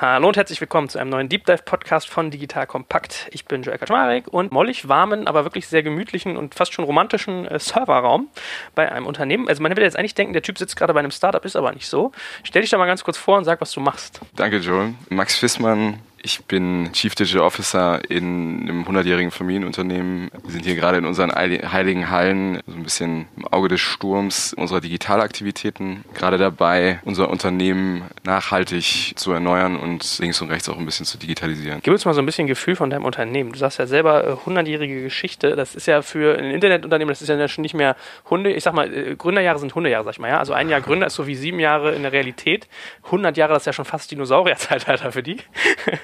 Hallo und herzlich willkommen zu einem neuen Deep Dive Podcast von Digital Kompakt. Ich bin Joel Kaczmarek und mollig warmen, aber wirklich sehr gemütlichen und fast schon romantischen äh, Serverraum bei einem Unternehmen. Also man würde jetzt eigentlich denken, der Typ sitzt gerade bei einem Startup, ist aber nicht so. Stell dich da mal ganz kurz vor und sag, was du machst. Danke, Joel. Max Fissmann, ich bin Chief Digital Officer in einem 100-jährigen Familienunternehmen. Wir sind hier gerade in unseren heiligen Hallen, so ein bisschen im Auge des Sturms unserer Digitalaktivitäten. Gerade dabei, unser Unternehmen nachhaltig zu erneuern und links und rechts auch ein bisschen zu digitalisieren. Gib uns mal so ein bisschen Gefühl von deinem Unternehmen. Du sagst ja selber 100-jährige äh, Geschichte. Das ist ja für ein Internetunternehmen, das ist ja schon nicht mehr Hunde. Ich sag mal, äh, Gründerjahre sind Hundejahre, sag ich mal. Ja? Also ein Jahr Gründer ist so wie sieben Jahre in der Realität. 100 Jahre, das ist ja schon fast Dinosaurierzeitalter für die.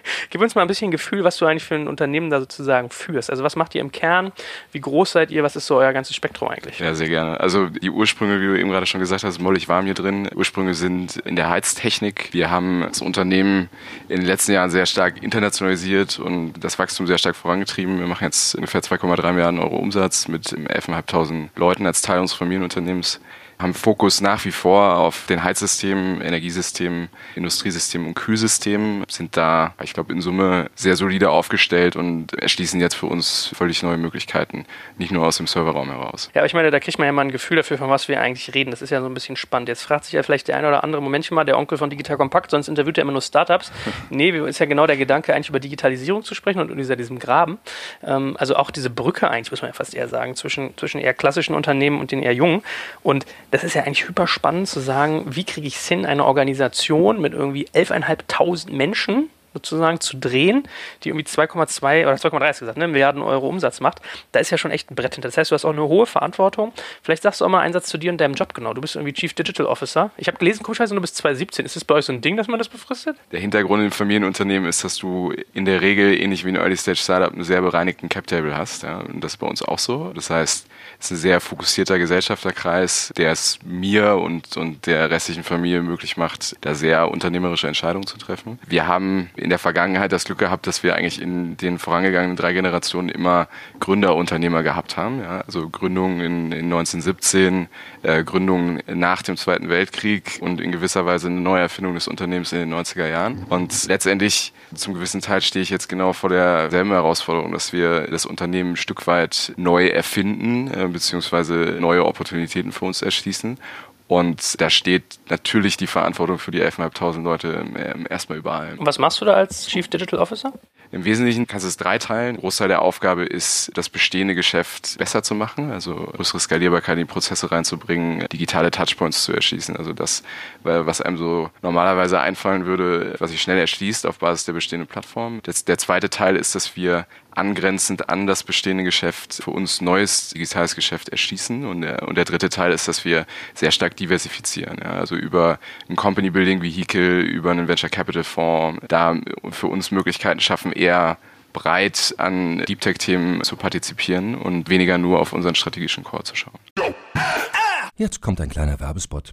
Gib uns mal ein bisschen Gefühl, was du eigentlich für ein Unternehmen da sozusagen führst. Also was macht ihr im Kern? Wie groß seid ihr? Was ist so euer ganzes Spektrum eigentlich? Ja, sehr gerne. Also die Ursprünge, wie du eben gerade schon gesagt hast, mollig warm hier drin. Ursprünge sind in der Heiztechnik. Wir haben das Unternehmen in den letzten Jahren sehr stark internationalisiert und das Wachstum sehr stark vorangetrieben. Wir machen jetzt ungefähr 2,3 Milliarden Euro Umsatz mit 11.500 Leuten als Teil unseres Familienunternehmens haben Fokus nach wie vor auf den Heizsystemen, Energiesystemen, Industriesystemen und Kühlsystemen, sind da, ich glaube, in Summe sehr solide aufgestellt und erschließen jetzt für uns völlig neue Möglichkeiten, nicht nur aus dem Serverraum heraus. Ja, aber ich meine, da kriegt man ja mal ein Gefühl dafür, von was wir eigentlich reden. Das ist ja so ein bisschen spannend. Jetzt fragt sich ja vielleicht der eine oder andere, Momentchen mal, der Onkel von Digital Compact, sonst interviewt er immer nur Startups. nee, ist ja genau der Gedanke, eigentlich über Digitalisierung zu sprechen und über diesem Graben. Ähm, also auch diese Brücke eigentlich, muss man ja fast eher sagen, zwischen, zwischen eher klassischen Unternehmen und den eher jungen. Und das ist ja eigentlich hyper spannend zu sagen, wie kriege ich es hin, eine Organisation mit irgendwie 11.500 Menschen sozusagen zu drehen, die irgendwie 2,2 oder 2,3 hast gesagt, ne, Milliarden Euro Umsatz macht, da ist ja schon echt ein Brett hinter. Das heißt, du hast auch eine hohe Verantwortung. Vielleicht sagst du auch mal einen Satz zu dir und deinem Job genau. Du bist irgendwie Chief Digital Officer. Ich habe gelesen, komischerweise, du bist 2017. Ist das bei euch so ein Ding, dass man das befristet? Der Hintergrund im Familienunternehmen ist, dass du in der Regel, ähnlich wie ein Early-Stage-Startup, einen sehr bereinigten Cap-Table hast. Ja, und das ist bei uns auch so. Das heißt, es ist ein sehr fokussierter Gesellschafterkreis, der es mir und, und der restlichen Familie möglich macht, da sehr unternehmerische Entscheidungen zu treffen. Wir haben in der Vergangenheit das Glück gehabt, dass wir eigentlich in den vorangegangenen drei Generationen immer Gründerunternehmer gehabt haben. Ja? Also Gründungen in, in 1917, äh, Gründungen nach dem Zweiten Weltkrieg und in gewisser Weise eine Neuerfindung des Unternehmens in den 90er Jahren. Und letztendlich zum gewissen Teil stehe ich jetzt genau vor derselben Herausforderung, dass wir das Unternehmen ein Stück weit neu erfinden, äh, beziehungsweise neue Opportunitäten für uns erschließen. Und da steht natürlich die Verantwortung für die 11.500 Leute erstmal überall. Und was machst du da als Chief Digital Officer? Im Wesentlichen kannst du es dreiteilen. Ein Großteil der Aufgabe ist, das bestehende Geschäft besser zu machen, also größere Skalierbarkeit in die Prozesse reinzubringen, digitale Touchpoints zu erschließen. Also das, was einem so normalerweise einfallen würde, was sich schnell erschließt auf Basis der bestehenden Plattform. der zweite Teil ist, dass wir angrenzend an das bestehende Geschäft für uns neues digitales Geschäft erschließen. Und der, und der dritte Teil ist, dass wir sehr stark diversifizieren. Ja, also über ein Company Building Vehicle, über einen Venture Capital Fonds, da für uns Möglichkeiten schaffen, eher breit an Deep Tech-Themen zu partizipieren und weniger nur auf unseren strategischen Core zu schauen. Jetzt kommt ein kleiner Werbespot.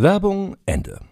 Werbung Ende.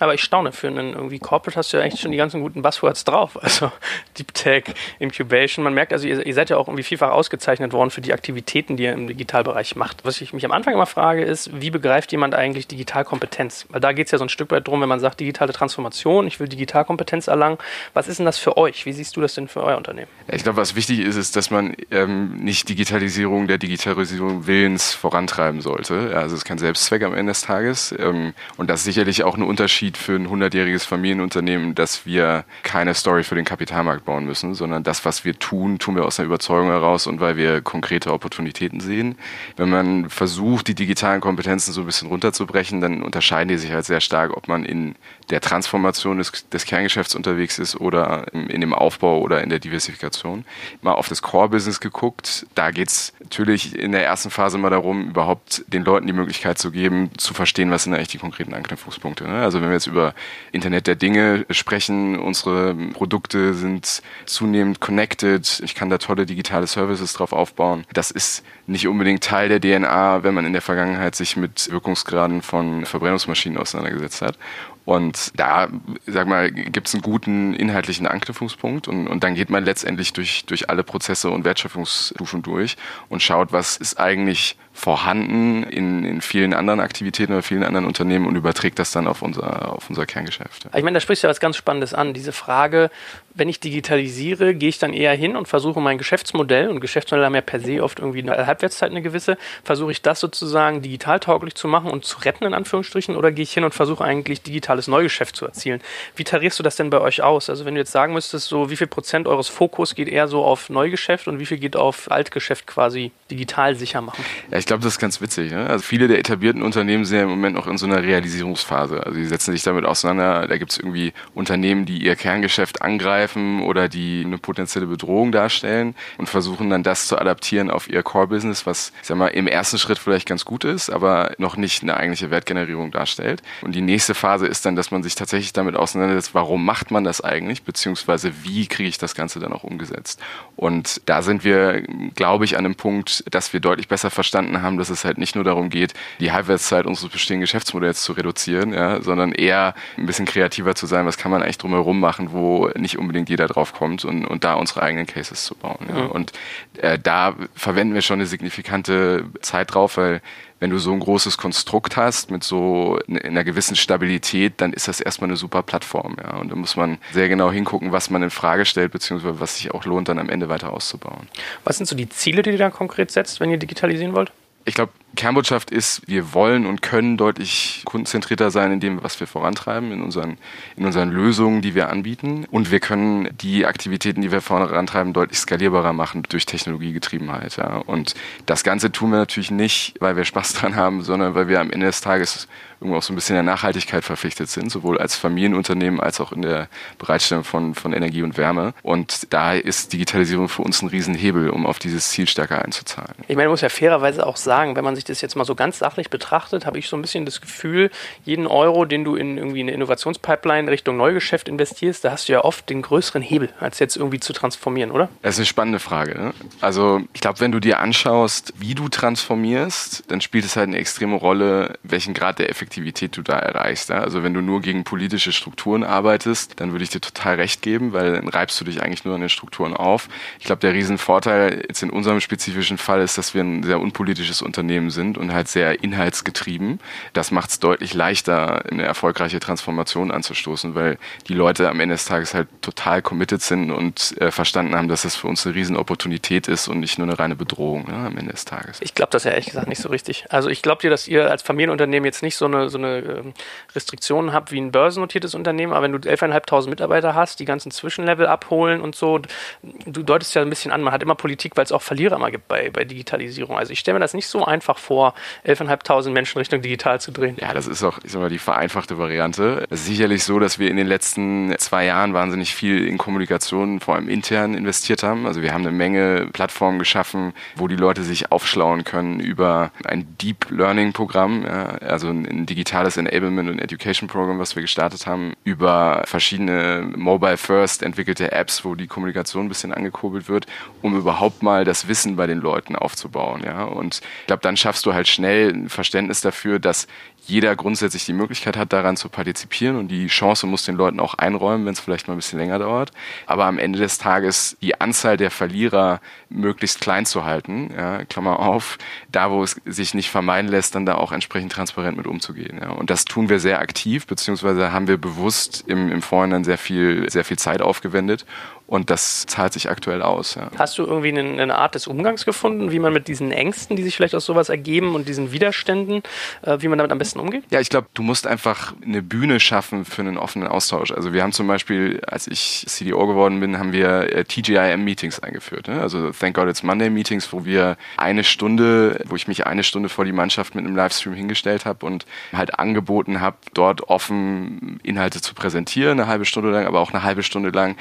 Aber ich staune, für einen irgendwie Corporate hast du ja eigentlich schon die ganzen guten Buzzwords drauf. Also Deep Tech, Incubation. Man merkt also, ihr, ihr, seid ja auch irgendwie vielfach ausgezeichnet worden für die Aktivitäten, die ihr im Digitalbereich macht. Was ich mich am Anfang immer frage, ist, wie begreift jemand eigentlich Digitalkompetenz? Weil da geht es ja so ein Stück weit drum, wenn man sagt, digitale Transformation, ich will Digitalkompetenz erlangen. Was ist denn das für euch? Wie siehst du das denn für euer Unternehmen? Ich glaube, was wichtig ist, ist, dass man ähm, nicht Digitalisierung der Digitalisierung Willens vorantreiben sollte. Also es ist kein Selbstzweck am Ende des Tages. Ähm, und das ist sicherlich auch ein Unterschied sieht für ein hundertjähriges Familienunternehmen, dass wir keine Story für den Kapitalmarkt bauen müssen, sondern das, was wir tun, tun wir aus einer Überzeugung heraus und weil wir konkrete Opportunitäten sehen. Wenn man versucht, die digitalen Kompetenzen so ein bisschen runterzubrechen, dann unterscheiden die sich halt sehr stark, ob man in der Transformation des, des Kerngeschäfts unterwegs ist oder in, in dem Aufbau oder in der Diversifikation. Mal auf das Core-Business geguckt. Da geht es natürlich in der ersten Phase mal darum, überhaupt den Leuten die Möglichkeit zu geben, zu verstehen, was sind eigentlich die konkreten Anknüpfungspunkte. Ne? Also wenn wir jetzt über Internet der Dinge sprechen, unsere Produkte sind zunehmend connected, ich kann da tolle digitale Services drauf aufbauen. Das ist nicht unbedingt Teil der DNA, wenn man in der Vergangenheit sich mit Wirkungsgraden von Verbrennungsmaschinen auseinandergesetzt hat. Und da, sag mal, gibt es einen guten inhaltlichen Anknüpfungspunkt und, und dann geht man letztendlich durch, durch alle Prozesse und Wertschöpfungsstufen durch und schaut, was ist eigentlich vorhanden in, in vielen anderen Aktivitäten oder vielen anderen Unternehmen und überträgt das dann auf unser, auf unser Kerngeschäft. Ich meine, da sprichst du ja was ganz Spannendes an. Diese Frage, wenn ich digitalisiere, gehe ich dann eher hin und versuche mein Geschäftsmodell, und Geschäftsmodelle haben ja per se oft irgendwie eine Halbwertszeit eine gewisse, versuche ich das sozusagen digital tauglich zu machen und zu retten, in Anführungsstrichen, oder gehe ich hin und versuche eigentlich digitales Neugeschäft zu erzielen? Wie tarierst du das denn bei euch aus? Also wenn du jetzt sagen müsstest, so wie viel Prozent eures Fokus geht eher so auf Neugeschäft und wie viel geht auf Altgeschäft quasi digital sicher machen? Ja, ich glaube, das ist ganz witzig. Ne? Also viele der etablierten Unternehmen sind ja im Moment noch in so einer Realisierungsphase. Also die setzen sich damit auseinander. Da gibt es irgendwie Unternehmen, die ihr Kerngeschäft angreifen oder die eine potenzielle Bedrohung darstellen und versuchen dann das zu adaptieren auf ihr Core-Business, was, ich sag mal, im ersten Schritt vielleicht ganz gut ist, aber noch nicht eine eigentliche Wertgenerierung darstellt. Und die nächste Phase ist dann, dass man sich tatsächlich damit auseinandersetzt, warum macht man das eigentlich, beziehungsweise wie kriege ich das Ganze dann auch umgesetzt. Und da sind wir, glaube ich, an einem Punkt, dass wir deutlich besser verstanden haben, dass es halt nicht nur darum geht, die Halbwertszeit unseres bestehenden Geschäftsmodells zu reduzieren, ja, sondern eher ein bisschen kreativer zu sein, was kann man eigentlich drumherum machen, wo nicht unbedingt jeder drauf kommt und, und da unsere eigenen Cases zu bauen. Ja. Mhm. Und äh, da verwenden wir schon eine signifikante Zeit drauf, weil wenn du so ein großes Konstrukt hast mit so einer gewissen Stabilität, dann ist das erstmal eine super Plattform. Ja. Und da muss man sehr genau hingucken, was man in Frage stellt, beziehungsweise was sich auch lohnt, dann am Ende weiter auszubauen. Was sind so die Ziele, die ihr da konkret setzt, wenn ihr digitalisieren wollt? Ich glaube, Kernbotschaft ist, wir wollen und können deutlich kundenzentrierter sein in dem, was wir vorantreiben, in unseren, in unseren Lösungen, die wir anbieten. Und wir können die Aktivitäten, die wir vorantreiben, deutlich skalierbarer machen durch Technologiegetriebenheit. Ja. Und das Ganze tun wir natürlich nicht, weil wir Spaß dran haben, sondern weil wir am Ende des Tages irgendwo auch so ein bisschen der Nachhaltigkeit verpflichtet sind, sowohl als Familienunternehmen als auch in der Bereitstellung von, von Energie und Wärme. Und da ist Digitalisierung für uns ein Riesenhebel, um auf dieses Ziel stärker einzuzahlen. Ich meine, man muss ja fairerweise auch sagen, wenn man sich das jetzt mal so ganz sachlich betrachtet, habe ich so ein bisschen das Gefühl, jeden Euro, den du in irgendwie eine Innovationspipeline Richtung Neugeschäft investierst, da hast du ja oft den größeren Hebel, als jetzt irgendwie zu transformieren, oder? Das ist eine spannende Frage. Ne? Also ich glaube, wenn du dir anschaust, wie du transformierst, dann spielt es halt eine extreme Rolle, welchen Grad der Effektivität du da erreichst. Ja? Also wenn du nur gegen politische Strukturen arbeitest, dann würde ich dir total recht geben, weil dann reibst du dich eigentlich nur an den Strukturen auf. Ich glaube, der Riesenvorteil jetzt in unserem spezifischen Fall ist, dass wir ein sehr unpolitisches Unternehmen sind und halt sehr inhaltsgetrieben. Das macht es deutlich leichter, eine erfolgreiche Transformation anzustoßen, weil die Leute am Ende des Tages halt total committed sind und äh, verstanden haben, dass das für uns eine Riesenopportunität ist und nicht nur eine reine Bedrohung ne, am Ende des Tages. Ich glaube das ja ehrlich gesagt nicht so richtig. Also ich glaube dir, dass ihr als Familienunternehmen jetzt nicht so eine, so eine ähm, Restriktion habt wie ein börsennotiertes Unternehmen, aber wenn du 11.500 Mitarbeiter hast, die ganzen Zwischenlevel abholen und so, du deutest ja ein bisschen an, man hat immer Politik, weil es auch Verlierer immer gibt bei, bei Digitalisierung. Also ich stelle mir das nicht so einfach vor, 11.500 Menschen Richtung digital zu drehen. Ja, das ist auch sag mal, die vereinfachte Variante. Es ist sicherlich so, dass wir in den letzten zwei Jahren wahnsinnig viel in Kommunikation, vor allem intern, investiert haben. Also wir haben eine Menge Plattformen geschaffen, wo die Leute sich aufschlauen können über ein Deep Learning Programm, ja, also ein digitales Enablement und Education Programm, was wir gestartet haben, über verschiedene Mobile First entwickelte Apps, wo die Kommunikation ein bisschen angekurbelt wird, um überhaupt mal das Wissen bei den Leuten aufzubauen. Ja. Und ich glaube, dann schaffst du halt schnell ein Verständnis dafür, dass jeder grundsätzlich die Möglichkeit hat, daran zu partizipieren und die Chance muss den Leuten auch einräumen, wenn es vielleicht mal ein bisschen länger dauert. Aber am Ende des Tages die Anzahl der Verlierer möglichst klein zu halten, ja, Klammer auf, da wo es sich nicht vermeiden lässt, dann da auch entsprechend transparent mit umzugehen. Ja. Und das tun wir sehr aktiv, beziehungsweise haben wir bewusst im, im Vorhinein sehr viel, sehr viel Zeit aufgewendet und das zahlt sich aktuell aus. Ja. Hast du irgendwie eine, eine, Art des Umgangs gefunden, wie man mit diesen Ängsten, die sich vielleicht aus sowas ergeben, und diesen Widerständen, äh, wie man damit am besten umgeht? Ja, ich glaube, du musst einfach eine Bühne schaffen für einen offenen Austausch. Also wir haben zum Beispiel, als ich CDO geworden bin, haben wir äh, TGIM-Meetings eingeführt. Ne? Also Thank God It's Monday-Meetings, wo wir eine Stunde, wo ich mich eine Stunde vor die Mannschaft mit einem Livestream hingestellt habe und halt angeboten habe, dort offen Inhalte zu präsentieren, eine halbe Stunde lang, aber auch eine halbe Stunde lang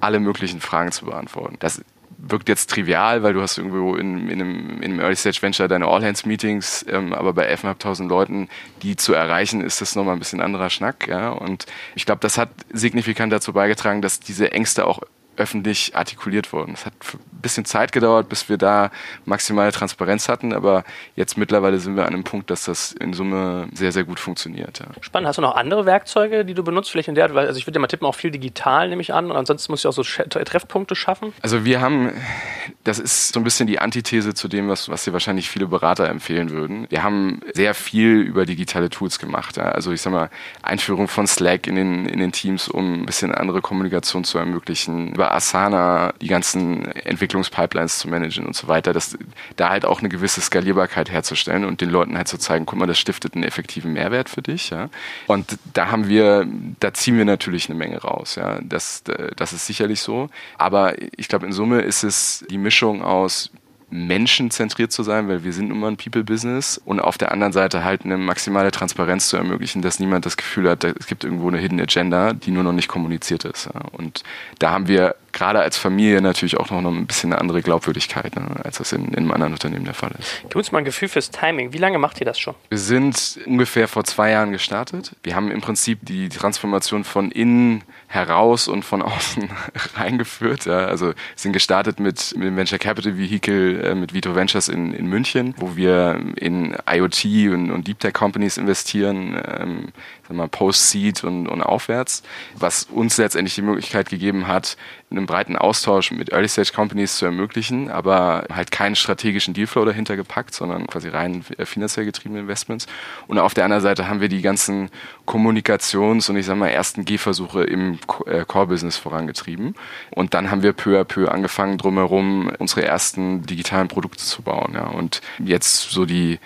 alle möglichen Fragen zu beantworten. Das wirkt jetzt trivial, weil du hast irgendwo in, in, einem, in einem Early Stage Venture deine All-Hands-Meetings, ähm, aber bei 11.500 Leuten, die zu erreichen, ist das nochmal ein bisschen anderer Schnack. Ja? Und ich glaube, das hat signifikant dazu beigetragen, dass diese Ängste auch öffentlich artikuliert wurden. Es hat ein bisschen Zeit gedauert, bis wir da maximale Transparenz hatten, aber jetzt mittlerweile sind wir an einem Punkt, dass das in Summe sehr, sehr gut funktioniert. Ja. Spannend. Hast du noch andere Werkzeuge, die du benutzt, vielleicht in der, also ich würde ja mal tippen, auch viel digital, nehme ich an, und ansonsten musst du auch so Treffpunkte schaffen? Also wir haben, das ist so ein bisschen die Antithese zu dem, was, was dir wahrscheinlich viele Berater empfehlen würden. Wir haben sehr viel über digitale Tools gemacht. Ja. Also ich sag mal, Einführung von Slack in den, in den Teams, um ein bisschen andere Kommunikation zu ermöglichen, über über Asana die ganzen Entwicklungspipelines zu managen und so weiter, dass da halt auch eine gewisse Skalierbarkeit herzustellen und den Leuten halt zu zeigen, guck mal, das stiftet einen effektiven Mehrwert für dich. Ja? Und da haben wir, da ziehen wir natürlich eine Menge raus. Ja? Das, das ist sicherlich so. Aber ich glaube, in Summe ist es die Mischung aus menschenzentriert zu sein, weil wir sind nun mal ein People-Business und auf der anderen Seite halt eine maximale Transparenz zu ermöglichen, dass niemand das Gefühl hat, es gibt irgendwo eine Hidden Agenda, die nur noch nicht kommuniziert ist. Und da haben wir gerade als Familie natürlich auch noch ein bisschen eine andere Glaubwürdigkeit, ne, als das in, in einem anderen Unternehmen der Fall ist. Gib uns mal ein Gefühl fürs Timing. Wie lange macht ihr das schon? Wir sind ungefähr vor zwei Jahren gestartet. Wir haben im Prinzip die Transformation von innen heraus und von außen reingeführt. Ja. Also sind gestartet mit, mit dem Venture Capital Vehicle, äh, mit Vito Ventures in, in München, wo wir in IoT und, und Deep Tech Companies investieren, ähm, Post-Seed und, und aufwärts, was uns letztendlich die Möglichkeit gegeben hat, einen breiten Austausch mit Early-Stage-Companies zu ermöglichen, aber halt keinen strategischen Dealflow dahinter gepackt, sondern quasi rein finanziell getriebene Investments. Und auf der anderen Seite haben wir die ganzen Kommunikations- und ich sag mal ersten Gehversuche im äh, Core-Business vorangetrieben. Und dann haben wir peu à peu angefangen, drumherum unsere ersten digitalen Produkte zu bauen. Ja. Und jetzt so die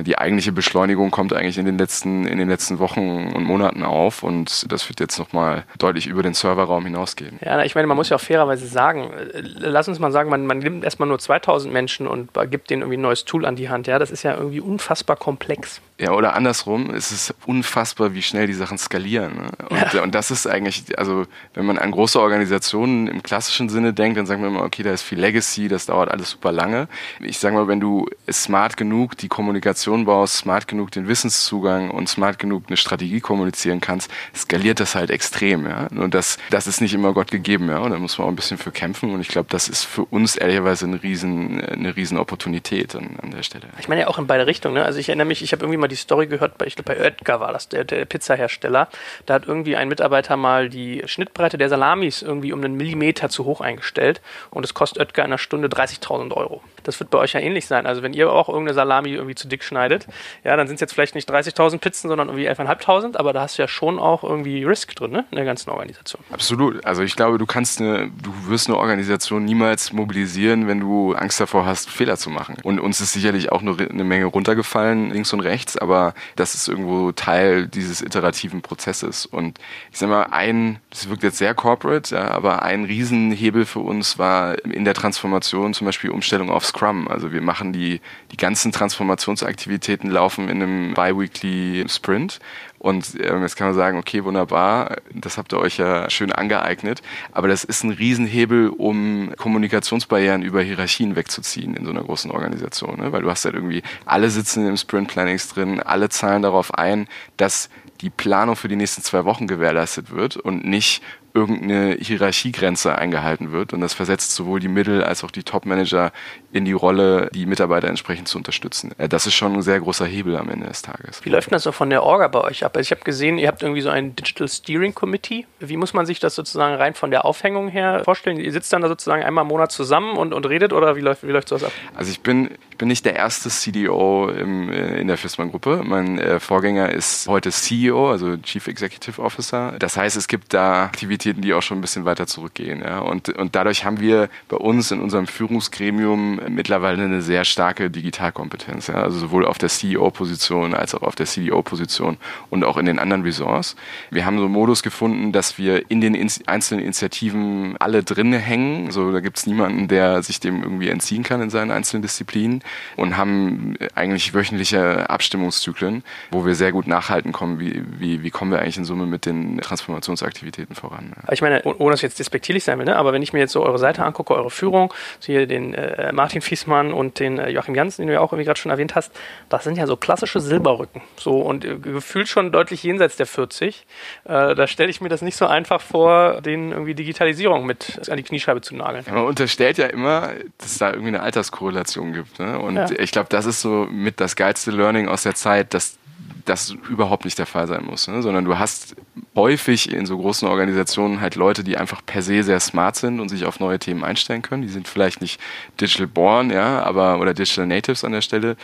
die eigentliche Beschleunigung kommt eigentlich in den letzten, in den letzten Wochen und Monaten auf und das wird jetzt nochmal deutlich über den Serverraum hinausgehen. Ja, ich meine, man muss ja auch fairerweise sagen, lass uns mal sagen, man, man nimmt erstmal nur 2000 Menschen und gibt denen irgendwie ein neues Tool an die Hand. Ja, das ist ja irgendwie unfassbar komplex. Ja, oder andersrum, es ist unfassbar, wie schnell die Sachen skalieren. Ne? Und, ja. und das ist eigentlich, also wenn man an große Organisationen im klassischen Sinne denkt, dann sagt man immer, okay, da ist viel Legacy, das dauert alles super lange. Ich sage mal, wenn du smart genug die Kommunikation baust, smart genug den Wissenszugang und smart genug eine Strategie kommunizieren kannst, skaliert das halt extrem. Ja? Und das, das ist nicht immer Gott gegeben. Ja? Und da muss man auch ein bisschen für kämpfen. Und ich glaube, das ist für uns ehrlicherweise eine riesen, eine riesen Opportunität an, an der Stelle. Ich meine ja auch in beide Richtungen. Ne? Also ich erinnere mich, ich habe irgendwie mal die Story gehört, bei, ich glaube bei Oetker war das, der, der Pizzahersteller. Da hat irgendwie ein Mitarbeiter mal die Schnittbreite der Salamis irgendwie um einen Millimeter zu hoch eingestellt und es kostet Oetker in einer Stunde 30.000 Euro. Das wird bei euch ja ähnlich sein. Also wenn ihr auch irgendeine Salami irgendwie zu dick schneidet, ja, dann sind es jetzt vielleicht nicht 30.000 Pizzen, sondern irgendwie 11.500, aber da hast du ja schon auch irgendwie Risk drin, ne, in der ganzen Organisation. Absolut. Also ich glaube, du kannst eine, du wirst eine Organisation niemals mobilisieren, wenn du Angst davor hast, Fehler zu machen. Und uns ist sicherlich auch eine, eine Menge runtergefallen, links und rechts, aber das ist irgendwo Teil dieses iterativen Prozesses. Und ich sag mal, ein, das wirkt jetzt sehr corporate, ja, aber ein Riesenhebel für uns war in der Transformation zum Beispiel Umstellung auf Scrum. Also wir machen die, die ganzen Transformationsaktivitäten laufen in einem Bi-Weekly Sprint und ähm, jetzt kann man sagen, okay, wunderbar, das habt ihr euch ja schön angeeignet. Aber das ist ein Riesenhebel, um Kommunikationsbarrieren über Hierarchien wegzuziehen in so einer großen Organisation. Ne? Weil du hast halt irgendwie, alle sitzen im Sprint Plannings drin, alle zahlen darauf ein, dass die Planung für die nächsten zwei Wochen gewährleistet wird und nicht irgendeine Hierarchiegrenze eingehalten wird. Und das versetzt sowohl die Mittel- als auch die Top-Manager in die Rolle, die Mitarbeiter entsprechend zu unterstützen. Äh, das ist schon ein sehr großer Hebel am Ende des Tages. Wie läuft das so von der Orga bei euch ab? Also ich habe gesehen, ihr habt irgendwie so ein Digital Steering Committee. Wie muss man sich das sozusagen rein von der Aufhängung her vorstellen? Ihr sitzt dann da sozusagen einmal im Monat zusammen und, und redet oder wie läuft, wie läuft sowas ab? Also ich bin, bin nicht der erste CDO im, äh, in der Fissmann-Gruppe. Mein äh, Vorgänger ist heute CEO, also Chief Executive Officer. Das heißt, es gibt da Aktivitäten, die auch schon ein bisschen weiter zurückgehen. Ja? Und, und dadurch haben wir bei uns in unserem Führungsgremium mittlerweile eine sehr starke Digitalkompetenz. Ja? Also sowohl auf der CEO-Position als auch auf der CDO-Position und auch in den anderen Ressorts. Wir haben so einen Modus gefunden, dass wir in den einzelnen Initiativen alle drinne hängen. So, da gibt es niemanden, der sich dem irgendwie entziehen kann in seinen einzelnen Disziplinen und haben eigentlich wöchentliche Abstimmungszyklen, wo wir sehr gut nachhalten kommen, wie, wie, wie kommen wir eigentlich in Summe mit den Transformationsaktivitäten voran. Ich meine, ohne dass jetzt despektierlich sein will, ne? aber wenn ich mir jetzt so eure Seite angucke, eure Führung, so hier den äh, Martin Fiesmann und den äh, Joachim Janssen, den du ja auch irgendwie gerade schon erwähnt hast, das sind ja so klassische Silberrücken. So und äh, gefühlt schon deutlich jenseits der 40. Äh, da stelle ich mir das nicht so einfach vor, denen irgendwie Digitalisierung mit an die Kniescheibe zu nageln. Ja, man unterstellt ja immer, dass es da irgendwie eine Alterskorrelation gibt. Ne? Und ja. ich glaube, das ist so mit das geilste Learning aus der Zeit, dass das überhaupt nicht der Fall sein muss, ne? sondern du hast häufig in so großen Organisationen halt Leute, die einfach per se sehr smart sind und sich auf neue Themen einstellen können. Die sind vielleicht nicht digital born, ja, aber oder digital natives an der Stelle,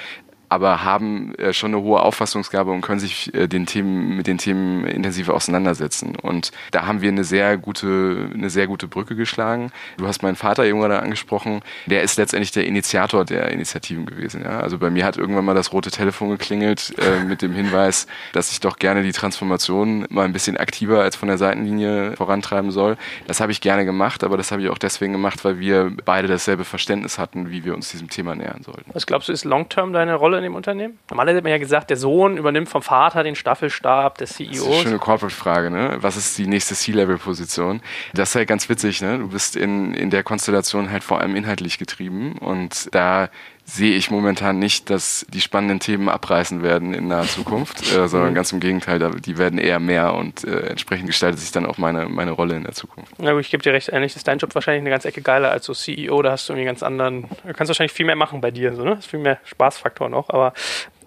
aber haben äh, schon eine hohe Auffassungsgabe und können sich äh, den Themen, mit den Themen intensiver auseinandersetzen. Und da haben wir eine sehr gute, eine sehr gute Brücke geschlagen. Du hast meinen Vater eben gerade angesprochen. Der ist letztendlich der Initiator der Initiativen gewesen. Ja? Also bei mir hat irgendwann mal das rote Telefon geklingelt äh, mit dem Hinweis, dass ich doch gerne die Transformation mal ein bisschen aktiver als von der Seitenlinie vorantreiben soll. Das habe ich gerne gemacht, aber das habe ich auch deswegen gemacht, weil wir beide dasselbe Verständnis hatten, wie wir uns diesem Thema nähern sollten. Was glaubst du, ist long-term deine Rolle in dem Unternehmen? Normalerweise hat man ja gesagt, der Sohn übernimmt vom Vater den Staffelstab des CEOs. Das ist eine schöne Corporate-Frage, ne? Was ist die nächste C-Level-Position? Das ist halt ganz witzig, ne? Du bist in, in der Konstellation halt vor allem inhaltlich getrieben und da sehe ich momentan nicht, dass die spannenden Themen abreißen werden in naher Zukunft, äh, sondern mhm. ganz im Gegenteil, die werden eher mehr und äh, entsprechend gestaltet sich dann auch meine, meine Rolle in der Zukunft. Na gut, ich gebe dir recht, eigentlich ist dein Job wahrscheinlich eine ganze Ecke geiler als so CEO, da hast du irgendwie ganz anderen, du kannst wahrscheinlich viel mehr machen bei dir, so, ne? Das ist viel mehr Spaßfaktor noch, aber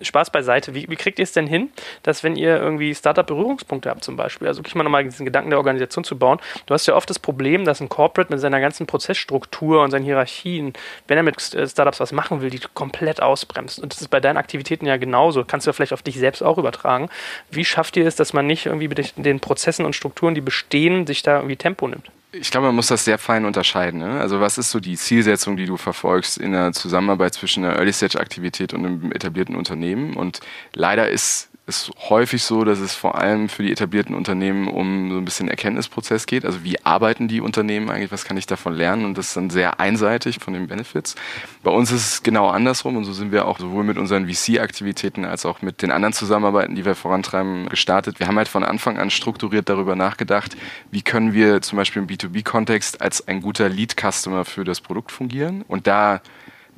Spaß beiseite. Wie, wie kriegt ihr es denn hin, dass wenn ihr irgendwie Startup-Berührungspunkte habt zum Beispiel, also wirklich mal nochmal diesen Gedanken der Organisation zu bauen, du hast ja oft das Problem, dass ein Corporate mit seiner ganzen Prozessstruktur und seinen Hierarchien, wenn er mit äh, Startups was machen will, die komplett ausbremst. Und das ist bei deinen Aktivitäten ja genauso. Kannst du ja vielleicht auf dich selbst auch übertragen. Wie schafft ihr es, dass man nicht irgendwie mit den Prozessen und Strukturen, die bestehen, sich da irgendwie Tempo nimmt? Ich glaube, man muss das sehr fein unterscheiden. Ne? Also was ist so die Zielsetzung, die du verfolgst in der Zusammenarbeit zwischen einer Early-Stage-Aktivität und einem etablierten Unternehmen? Und leider ist ist häufig so, dass es vor allem für die etablierten Unternehmen um so ein bisschen Erkenntnisprozess geht. Also wie arbeiten die Unternehmen eigentlich, was kann ich davon lernen? Und das ist dann sehr einseitig von den Benefits. Bei uns ist es genau andersrum und so sind wir auch sowohl mit unseren VC-Aktivitäten als auch mit den anderen Zusammenarbeiten, die wir vorantreiben, gestartet. Wir haben halt von Anfang an strukturiert darüber nachgedacht, wie können wir zum Beispiel im B2B-Kontext als ein guter Lead-Customer für das Produkt fungieren und da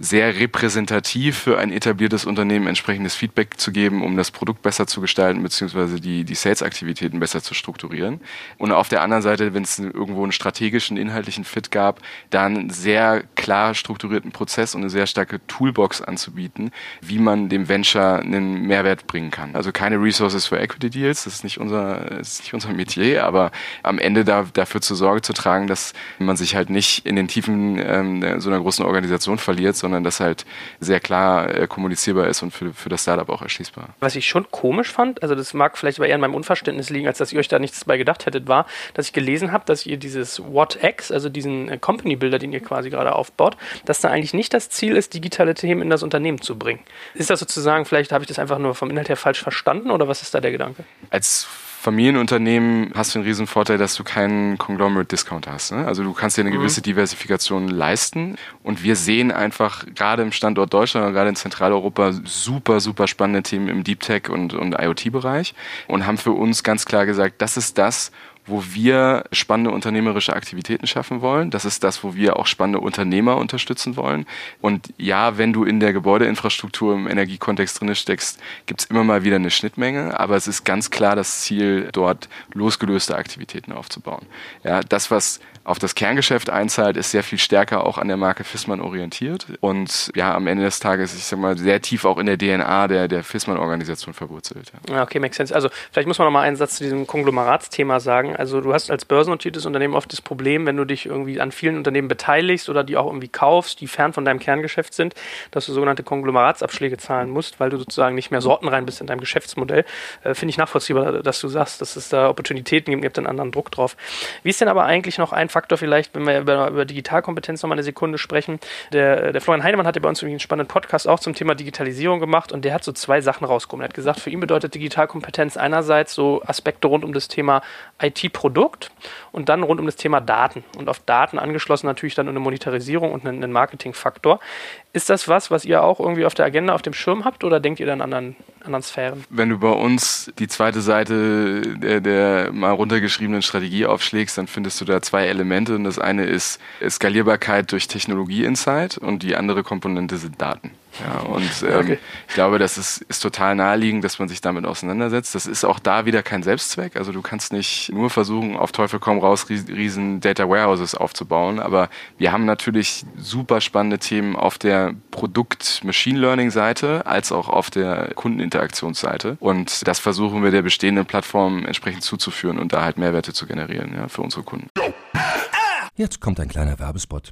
sehr repräsentativ für ein etabliertes Unternehmen entsprechendes Feedback zu geben, um das Produkt besser zu gestalten, beziehungsweise die, die Sales-Aktivitäten besser zu strukturieren. Und auf der anderen Seite, wenn es irgendwo einen strategischen, inhaltlichen Fit gab, dann einen sehr klar strukturierten Prozess und eine sehr starke Toolbox anzubieten, wie man dem Venture einen Mehrwert bringen kann. Also keine Resources für Equity Deals, das ist nicht unser, ist nicht unser Metier, aber am Ende da, dafür zur Sorge zu tragen, dass man sich halt nicht in den Tiefen ähm, so einer großen Organisation verliert, sondern das halt sehr klar äh, kommunizierbar ist und für, für das Startup auch erschließbar. Was ich schon komisch fand, also das mag vielleicht aber eher an meinem Unverständnis liegen, als dass ihr euch da nichts dabei gedacht hättet, war, dass ich gelesen habe, dass ihr dieses WhatX, also diesen äh, Company Builder, den ihr quasi gerade aufbaut, dass da eigentlich nicht das Ziel ist, digitale Themen in das Unternehmen zu bringen. Ist das sozusagen, vielleicht habe ich das einfach nur vom Inhalt her falsch verstanden oder was ist da der Gedanke? Als Familienunternehmen hast du den riesen Vorteil, dass du keinen Conglomerate Discount hast. Ne? Also du kannst dir eine mhm. gewisse Diversifikation leisten. Und wir sehen einfach gerade im Standort Deutschland und gerade in Zentraleuropa super, super spannende Themen im Deep Tech und, und IoT-Bereich und haben für uns ganz klar gesagt, das ist das, wo wir spannende unternehmerische Aktivitäten schaffen wollen. Das ist das, wo wir auch spannende Unternehmer unterstützen wollen. Und ja, wenn du in der Gebäudeinfrastruktur im Energiekontext drin steckst, gibt es immer mal wieder eine Schnittmenge, aber es ist ganz klar das Ziel, dort losgelöste Aktivitäten aufzubauen. Ja, das, was auf das Kerngeschäft einzahlt, ist sehr viel stärker auch an der Marke Fissmann orientiert und ja, am Ende des Tages, ich sag mal, sehr tief auch in der DNA der, der Fissmann-Organisation verwurzelt. Ja. Okay, makes sense. Also vielleicht muss man noch mal einen Satz zu diesem Konglomeratsthema sagen. Also du hast als börsennotiertes Unternehmen oft das Problem, wenn du dich irgendwie an vielen Unternehmen beteiligst oder die auch irgendwie kaufst, die fern von deinem Kerngeschäft sind, dass du sogenannte Konglomeratsabschläge zahlen musst, weil du sozusagen nicht mehr sortenrein bist in deinem Geschäftsmodell. Äh, Finde ich nachvollziehbar, dass du sagst, dass es da Opportunitäten gibt, habt einen anderen Druck drauf. Wie ist denn aber eigentlich noch ein Faktor vielleicht, wenn wir über, über Digitalkompetenz noch mal eine Sekunde sprechen? Der, der Florian Heinemann hat ja bei uns einen spannenden Podcast auch zum Thema Digitalisierung gemacht und der hat so zwei Sachen rausgekommen. Er hat gesagt, für ihn bedeutet Digitalkompetenz einerseits so Aspekte rund um das Thema IT-Produkt und dann rund um das Thema Daten und auf Daten angeschlossen natürlich dann eine Monetarisierung und einen, Marketingfaktor. Ist das was, was ihr auch irgendwie auf der Agenda, auf dem Schirm habt oder denkt ihr dann an anderen, anderen Sphären? Wenn du bei uns die zweite Seite der, der mal runtergeschriebenen Strategie aufschlägst, dann findest du da zwei Elemente. Und das eine ist Skalierbarkeit durch Technologie-Insight und die andere Komponente sind Daten. Ja, und ähm, okay. ich glaube, das ist, ist total naheliegend, dass man sich damit auseinandersetzt. Das ist auch da wieder kein Selbstzweck. Also du kannst nicht nur versuchen, auf Teufel komm raus, riesen Data Warehouses aufzubauen. Aber wir haben natürlich super spannende Themen auf der Produkt-Machine Learning-Seite als auch auf der Kundeninteraktionsseite. Und das versuchen wir der bestehenden Plattform entsprechend zuzuführen und da halt Mehrwerte zu generieren ja, für unsere Kunden. Jetzt kommt ein kleiner Werbespot.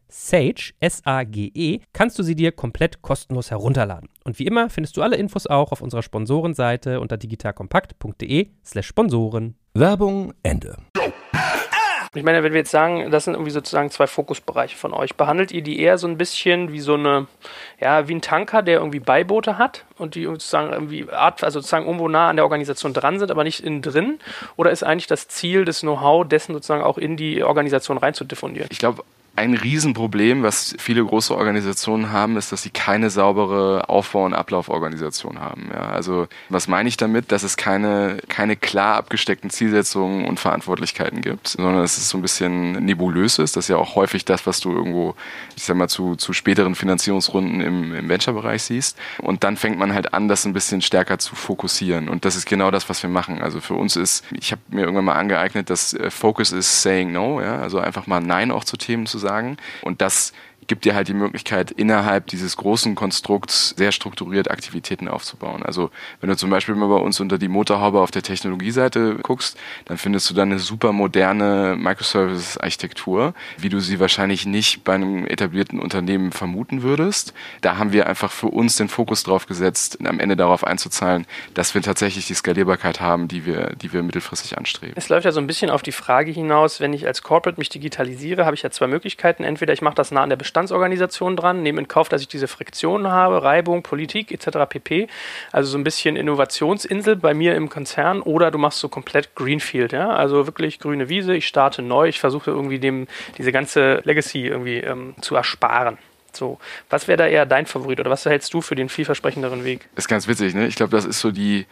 Sage, S-A-G-E, kannst du sie dir komplett kostenlos herunterladen. Und wie immer findest du alle Infos auch auf unserer Sponsorenseite unter digitalkompakt.de/slash Sponsoren. Werbung Ende. Ich meine, wenn wir jetzt sagen, das sind irgendwie sozusagen zwei Fokusbereiche von euch, behandelt ihr die eher so ein bisschen wie so eine, ja, wie ein Tanker, der irgendwie Beiboote hat und die sozusagen irgendwie Art, also sozusagen irgendwo nah an der Organisation dran sind, aber nicht innen drin? Oder ist eigentlich das Ziel des Know-how dessen sozusagen auch in die Organisation rein zu diffundieren? Ich glaube, ein Riesenproblem, was viele große Organisationen haben, ist, dass sie keine saubere Aufbau- und Ablauforganisation haben. Ja, also was meine ich damit? Dass es keine, keine klar abgesteckten Zielsetzungen und Verantwortlichkeiten gibt, sondern dass es so ein bisschen nebulös ist. Das ist ja auch häufig das, was du irgendwo, ich sag mal, zu, zu späteren Finanzierungsrunden im, im Venture-Bereich siehst. Und dann fängt man halt an, das ein bisschen stärker zu fokussieren. Und das ist genau das, was wir machen. Also für uns ist, ich habe mir irgendwann mal angeeignet, dass äh, Focus ist saying no, ja, also einfach mal Nein auch zu Themen zu sagen. Und das gibt dir halt die Möglichkeit, innerhalb dieses großen Konstrukts sehr strukturiert Aktivitäten aufzubauen. Also wenn du zum Beispiel mal bei uns unter die Motorhaube auf der Technologieseite guckst, dann findest du da eine super moderne Microservices-Architektur, wie du sie wahrscheinlich nicht bei einem etablierten Unternehmen vermuten würdest. Da haben wir einfach für uns den Fokus drauf gesetzt, am Ende darauf einzuzahlen, dass wir tatsächlich die Skalierbarkeit haben, die wir, die wir mittelfristig anstreben. Es läuft ja so ein bisschen auf die Frage hinaus, wenn ich als Corporate mich digitalisiere, habe ich ja zwei Möglichkeiten. Entweder ich mache das nah an der Bestand Bestandsorganisation dran, nehme in Kauf, dass ich diese Friktionen habe, Reibung, Politik etc. pp. Also so ein bisschen Innovationsinsel bei mir im Konzern oder du machst so komplett Greenfield, ja, also wirklich grüne Wiese, ich starte neu, ich versuche irgendwie dem diese ganze Legacy irgendwie ähm, zu ersparen. So, was wäre da eher dein Favorit oder was hältst du für den vielversprechenderen Weg? Das ist ganz witzig, ne? Ich glaube, das ist so die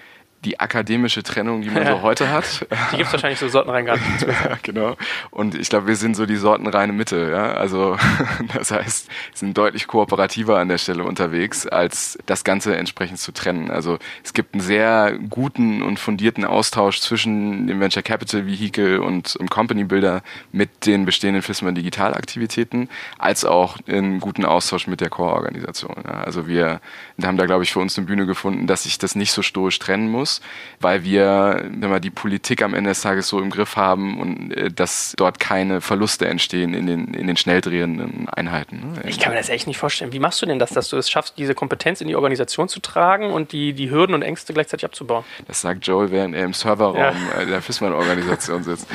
die akademische Trennung, die man so heute hat. Die gibt es wahrscheinlich so sortenrein gar nicht. ja, genau. Und ich glaube, wir sind so die sortenreine Mitte. Ja? Also das heißt, wir sind deutlich kooperativer an der Stelle unterwegs, als das Ganze entsprechend zu trennen. Also es gibt einen sehr guten und fundierten Austausch zwischen dem Venture Capital Vehicle und dem Company Builder mit den bestehenden FISMA Digitalaktivitäten, als auch einen guten Austausch mit der Core-Organisation. Ja? Also wir haben da, glaube ich, für uns eine Bühne gefunden, dass sich das nicht so stoisch trennen muss muss, weil wir, wenn wir die Politik am Ende des Tages so im Griff haben und äh, dass dort keine Verluste entstehen in den, in den schnell drehenden Einheiten. Ne? Ich kann mir das echt nicht vorstellen. Wie machst du denn das, dass du es schaffst, diese Kompetenz in die Organisation zu tragen und die, die Hürden und Ängste gleichzeitig abzubauen? Das sagt Joel, während er im Serverraum ja. Äh, der FISMAN-Organisation sitzt.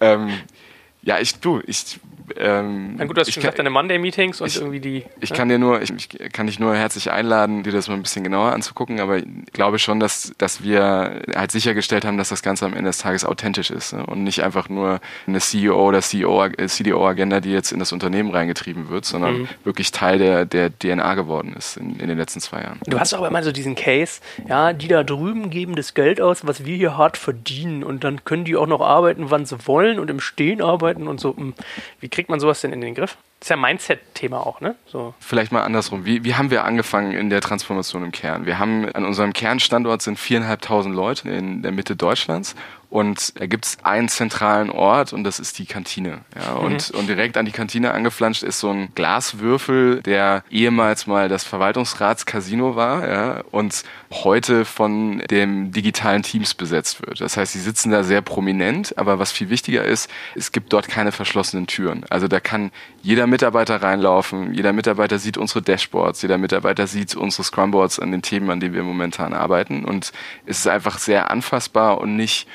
ähm, ja, ich du, ich ähm, Na gut, du hast schon gesagt, deine Monday-Meetings und ich, irgendwie die. Ich ne? kann dir nur, ich, ich, kann dich nur herzlich einladen, dir das mal ein bisschen genauer anzugucken, aber ich glaube schon, dass, dass wir halt sichergestellt haben, dass das Ganze am Ende des Tages authentisch ist ne? und nicht einfach nur eine CEO oder CEO, CDO-Agenda, die jetzt in das Unternehmen reingetrieben wird, sondern mhm. wirklich Teil der, der DNA geworden ist in, in den letzten zwei Jahren. Du hast auch immer so diesen Case, ja, die da drüben geben das Geld aus, was wir hier hart verdienen und dann können die auch noch arbeiten, wann sie wollen und im Stehen arbeiten und so. Hm, wie kriegt man sowas denn in den Griff? Das ist ja Mindset-Thema auch, ne? So. Vielleicht mal andersrum. Wie, wie haben wir angefangen in der Transformation im Kern? Wir haben an unserem Kernstandort sind viereinhalbtausend Leute in der Mitte Deutschlands und da gibt es einen zentralen Ort und das ist die Kantine. Ja, und, mhm. und direkt an die Kantine angeflanscht ist so ein Glaswürfel, der ehemals mal das Verwaltungsratscasino war ja, und heute von dem digitalen Teams besetzt wird. Das heißt, sie sitzen da sehr prominent, aber was viel wichtiger ist, es gibt dort keine verschlossenen Türen. Also da kann jeder Mitarbeiter reinlaufen, jeder Mitarbeiter sieht unsere Dashboards, jeder Mitarbeiter sieht unsere Scrumboards an den Themen, an denen wir momentan arbeiten und es ist einfach sehr anfassbar und nicht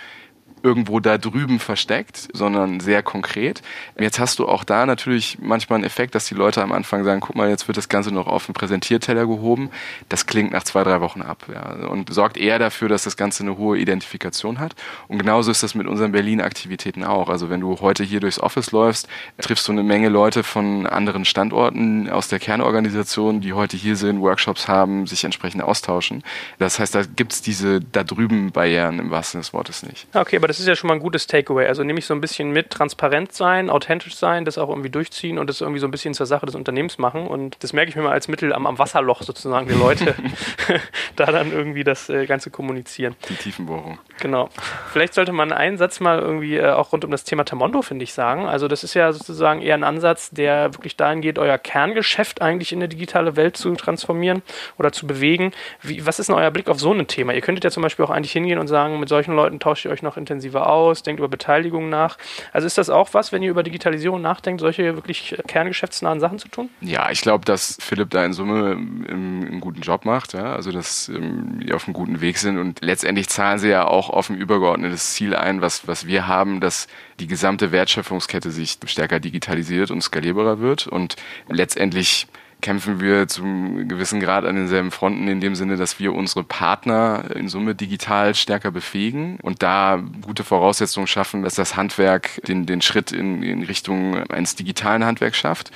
irgendwo da drüben versteckt, sondern sehr konkret. Jetzt hast du auch da natürlich manchmal einen Effekt, dass die Leute am Anfang sagen, guck mal, jetzt wird das Ganze noch auf den Präsentierteller gehoben. Das klingt nach zwei, drei Wochen ab ja, und sorgt eher dafür, dass das Ganze eine hohe Identifikation hat. Und genauso ist das mit unseren Berlin-Aktivitäten auch. Also wenn du heute hier durchs Office läufst, triffst du eine Menge Leute von anderen Standorten aus der Kernorganisation, die heute hier sind, Workshops haben, sich entsprechend austauschen. Das heißt, da gibt's diese da drüben Barrieren im wahrsten des Wortes nicht. Okay, aber das ist ja schon mal ein gutes Takeaway. Also nehme ich so ein bisschen mit, transparent sein, authentisch sein, das auch irgendwie durchziehen und das irgendwie so ein bisschen zur Sache des Unternehmens machen. Und das merke ich mir mal als Mittel am, am Wasserloch sozusagen, die Leute da dann irgendwie das äh, Ganze kommunizieren. Die Tiefenbohrung. Genau. Vielleicht sollte man einen Satz mal irgendwie äh, auch rund um das Thema Tamondo, finde ich, sagen. Also das ist ja sozusagen eher ein Ansatz, der wirklich dahin geht, euer Kerngeschäft eigentlich in eine digitale Welt zu transformieren oder zu bewegen. Wie, was ist denn euer Blick auf so ein Thema? Ihr könntet ja zum Beispiel auch eigentlich hingehen und sagen, mit solchen Leuten tauscht ihr euch noch intensiv intensiver aus, denkt über Beteiligung nach. Also ist das auch was, wenn ihr über Digitalisierung nachdenkt, solche wirklich kerngeschäftsnahen Sachen zu tun? Ja, ich glaube, dass Philipp da in Summe einen guten Job macht, ja? also dass ähm, die auf einem guten Weg sind und letztendlich zahlen sie ja auch auf ein übergeordnetes Ziel ein, was, was wir haben, dass die gesamte Wertschöpfungskette sich stärker digitalisiert und skalierbarer wird und letztendlich kämpfen wir zum gewissen Grad an denselben Fronten in dem Sinne, dass wir unsere Partner in Summe digital stärker befähigen und da gute Voraussetzungen schaffen, dass das Handwerk den, den Schritt in, in Richtung eines digitalen Handwerks schafft.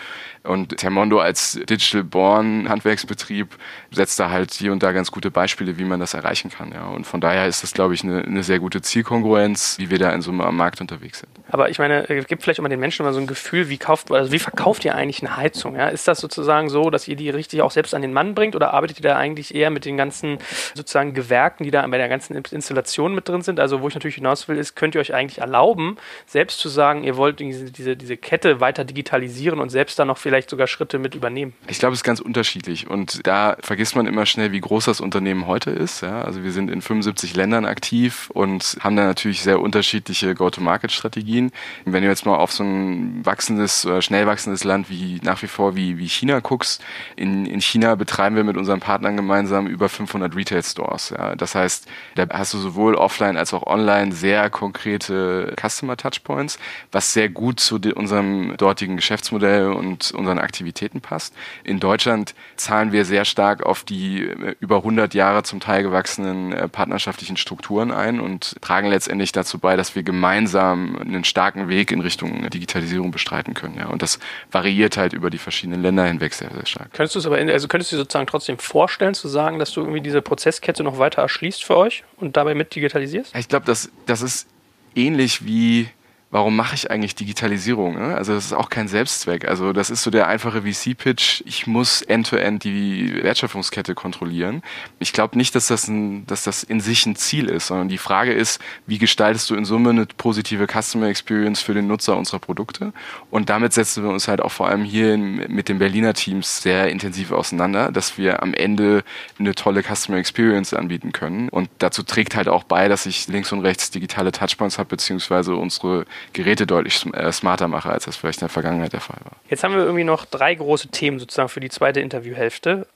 Und Termondo als Digital Born Handwerksbetrieb setzt da halt hier und da ganz gute Beispiele, wie man das erreichen kann. Ja. Und von daher ist das, glaube ich, eine, eine sehr gute Zielkongruenz, wie wir da in Summe am Markt unterwegs sind. Aber ich meine, gibt vielleicht immer den Menschen mal so ein Gefühl, wie kauft, also wie verkauft ihr eigentlich eine Heizung? Ja? Ist das sozusagen so, dass ihr die richtig auch selbst an den Mann bringt oder arbeitet ihr da eigentlich eher mit den ganzen sozusagen Gewerken, die da bei der ganzen Installation mit drin sind? Also wo ich natürlich hinaus will, ist, könnt ihr euch eigentlich erlauben, selbst zu sagen, ihr wollt diese, diese, diese Kette weiter digitalisieren und selbst da noch vielleicht sogar Schritte mit übernehmen? Ich glaube, es ist ganz unterschiedlich und da vergisst man immer schnell, wie groß das Unternehmen heute ist. Ja? Also wir sind in 75 Ländern aktiv und haben da natürlich sehr unterschiedliche Go-to-Market-Strategien. Wenn du jetzt mal auf so ein wachsendes oder schnell wachsendes Land wie nach wie vor wie, wie China guckst, in, in China betreiben wir mit unseren Partnern gemeinsam über 500 Retail-Stores. Ja? Das heißt, da hast du sowohl offline als auch online sehr konkrete Customer-Touchpoints, was sehr gut zu unserem dortigen Geschäftsmodell und unseren Aktivitäten passt. In Deutschland zahlen wir sehr stark auf die äh, über 100 Jahre zum Teil gewachsenen äh, partnerschaftlichen Strukturen ein und tragen letztendlich dazu bei, dass wir gemeinsam einen starken Weg in Richtung Digitalisierung bestreiten können. Ja. Und das variiert halt über die verschiedenen Länder hinweg sehr, sehr stark. Könntest du es aber, in, also könntest du dir sozusagen trotzdem vorstellen, zu sagen, dass du irgendwie diese Prozesskette noch weiter erschließt für euch und dabei mit digitalisierst? Ich glaube, das, das ist ähnlich wie warum mache ich eigentlich Digitalisierung? Ne? Also das ist auch kein Selbstzweck. Also das ist so der einfache VC-Pitch. Ich muss end-to-end -end die Wertschöpfungskette kontrollieren. Ich glaube nicht, dass das, ein, dass das in sich ein Ziel ist, sondern die Frage ist, wie gestaltest du in Summe eine positive Customer Experience für den Nutzer unserer Produkte? Und damit setzen wir uns halt auch vor allem hier mit den Berliner Teams sehr intensiv auseinander, dass wir am Ende eine tolle Customer Experience anbieten können. Und dazu trägt halt auch bei, dass ich links und rechts digitale Touchpoints habe, beziehungsweise unsere Geräte deutlich äh, smarter mache, als das vielleicht in der Vergangenheit der Fall war. Jetzt haben wir irgendwie noch drei große Themen sozusagen für die zweite Interviewhälfte.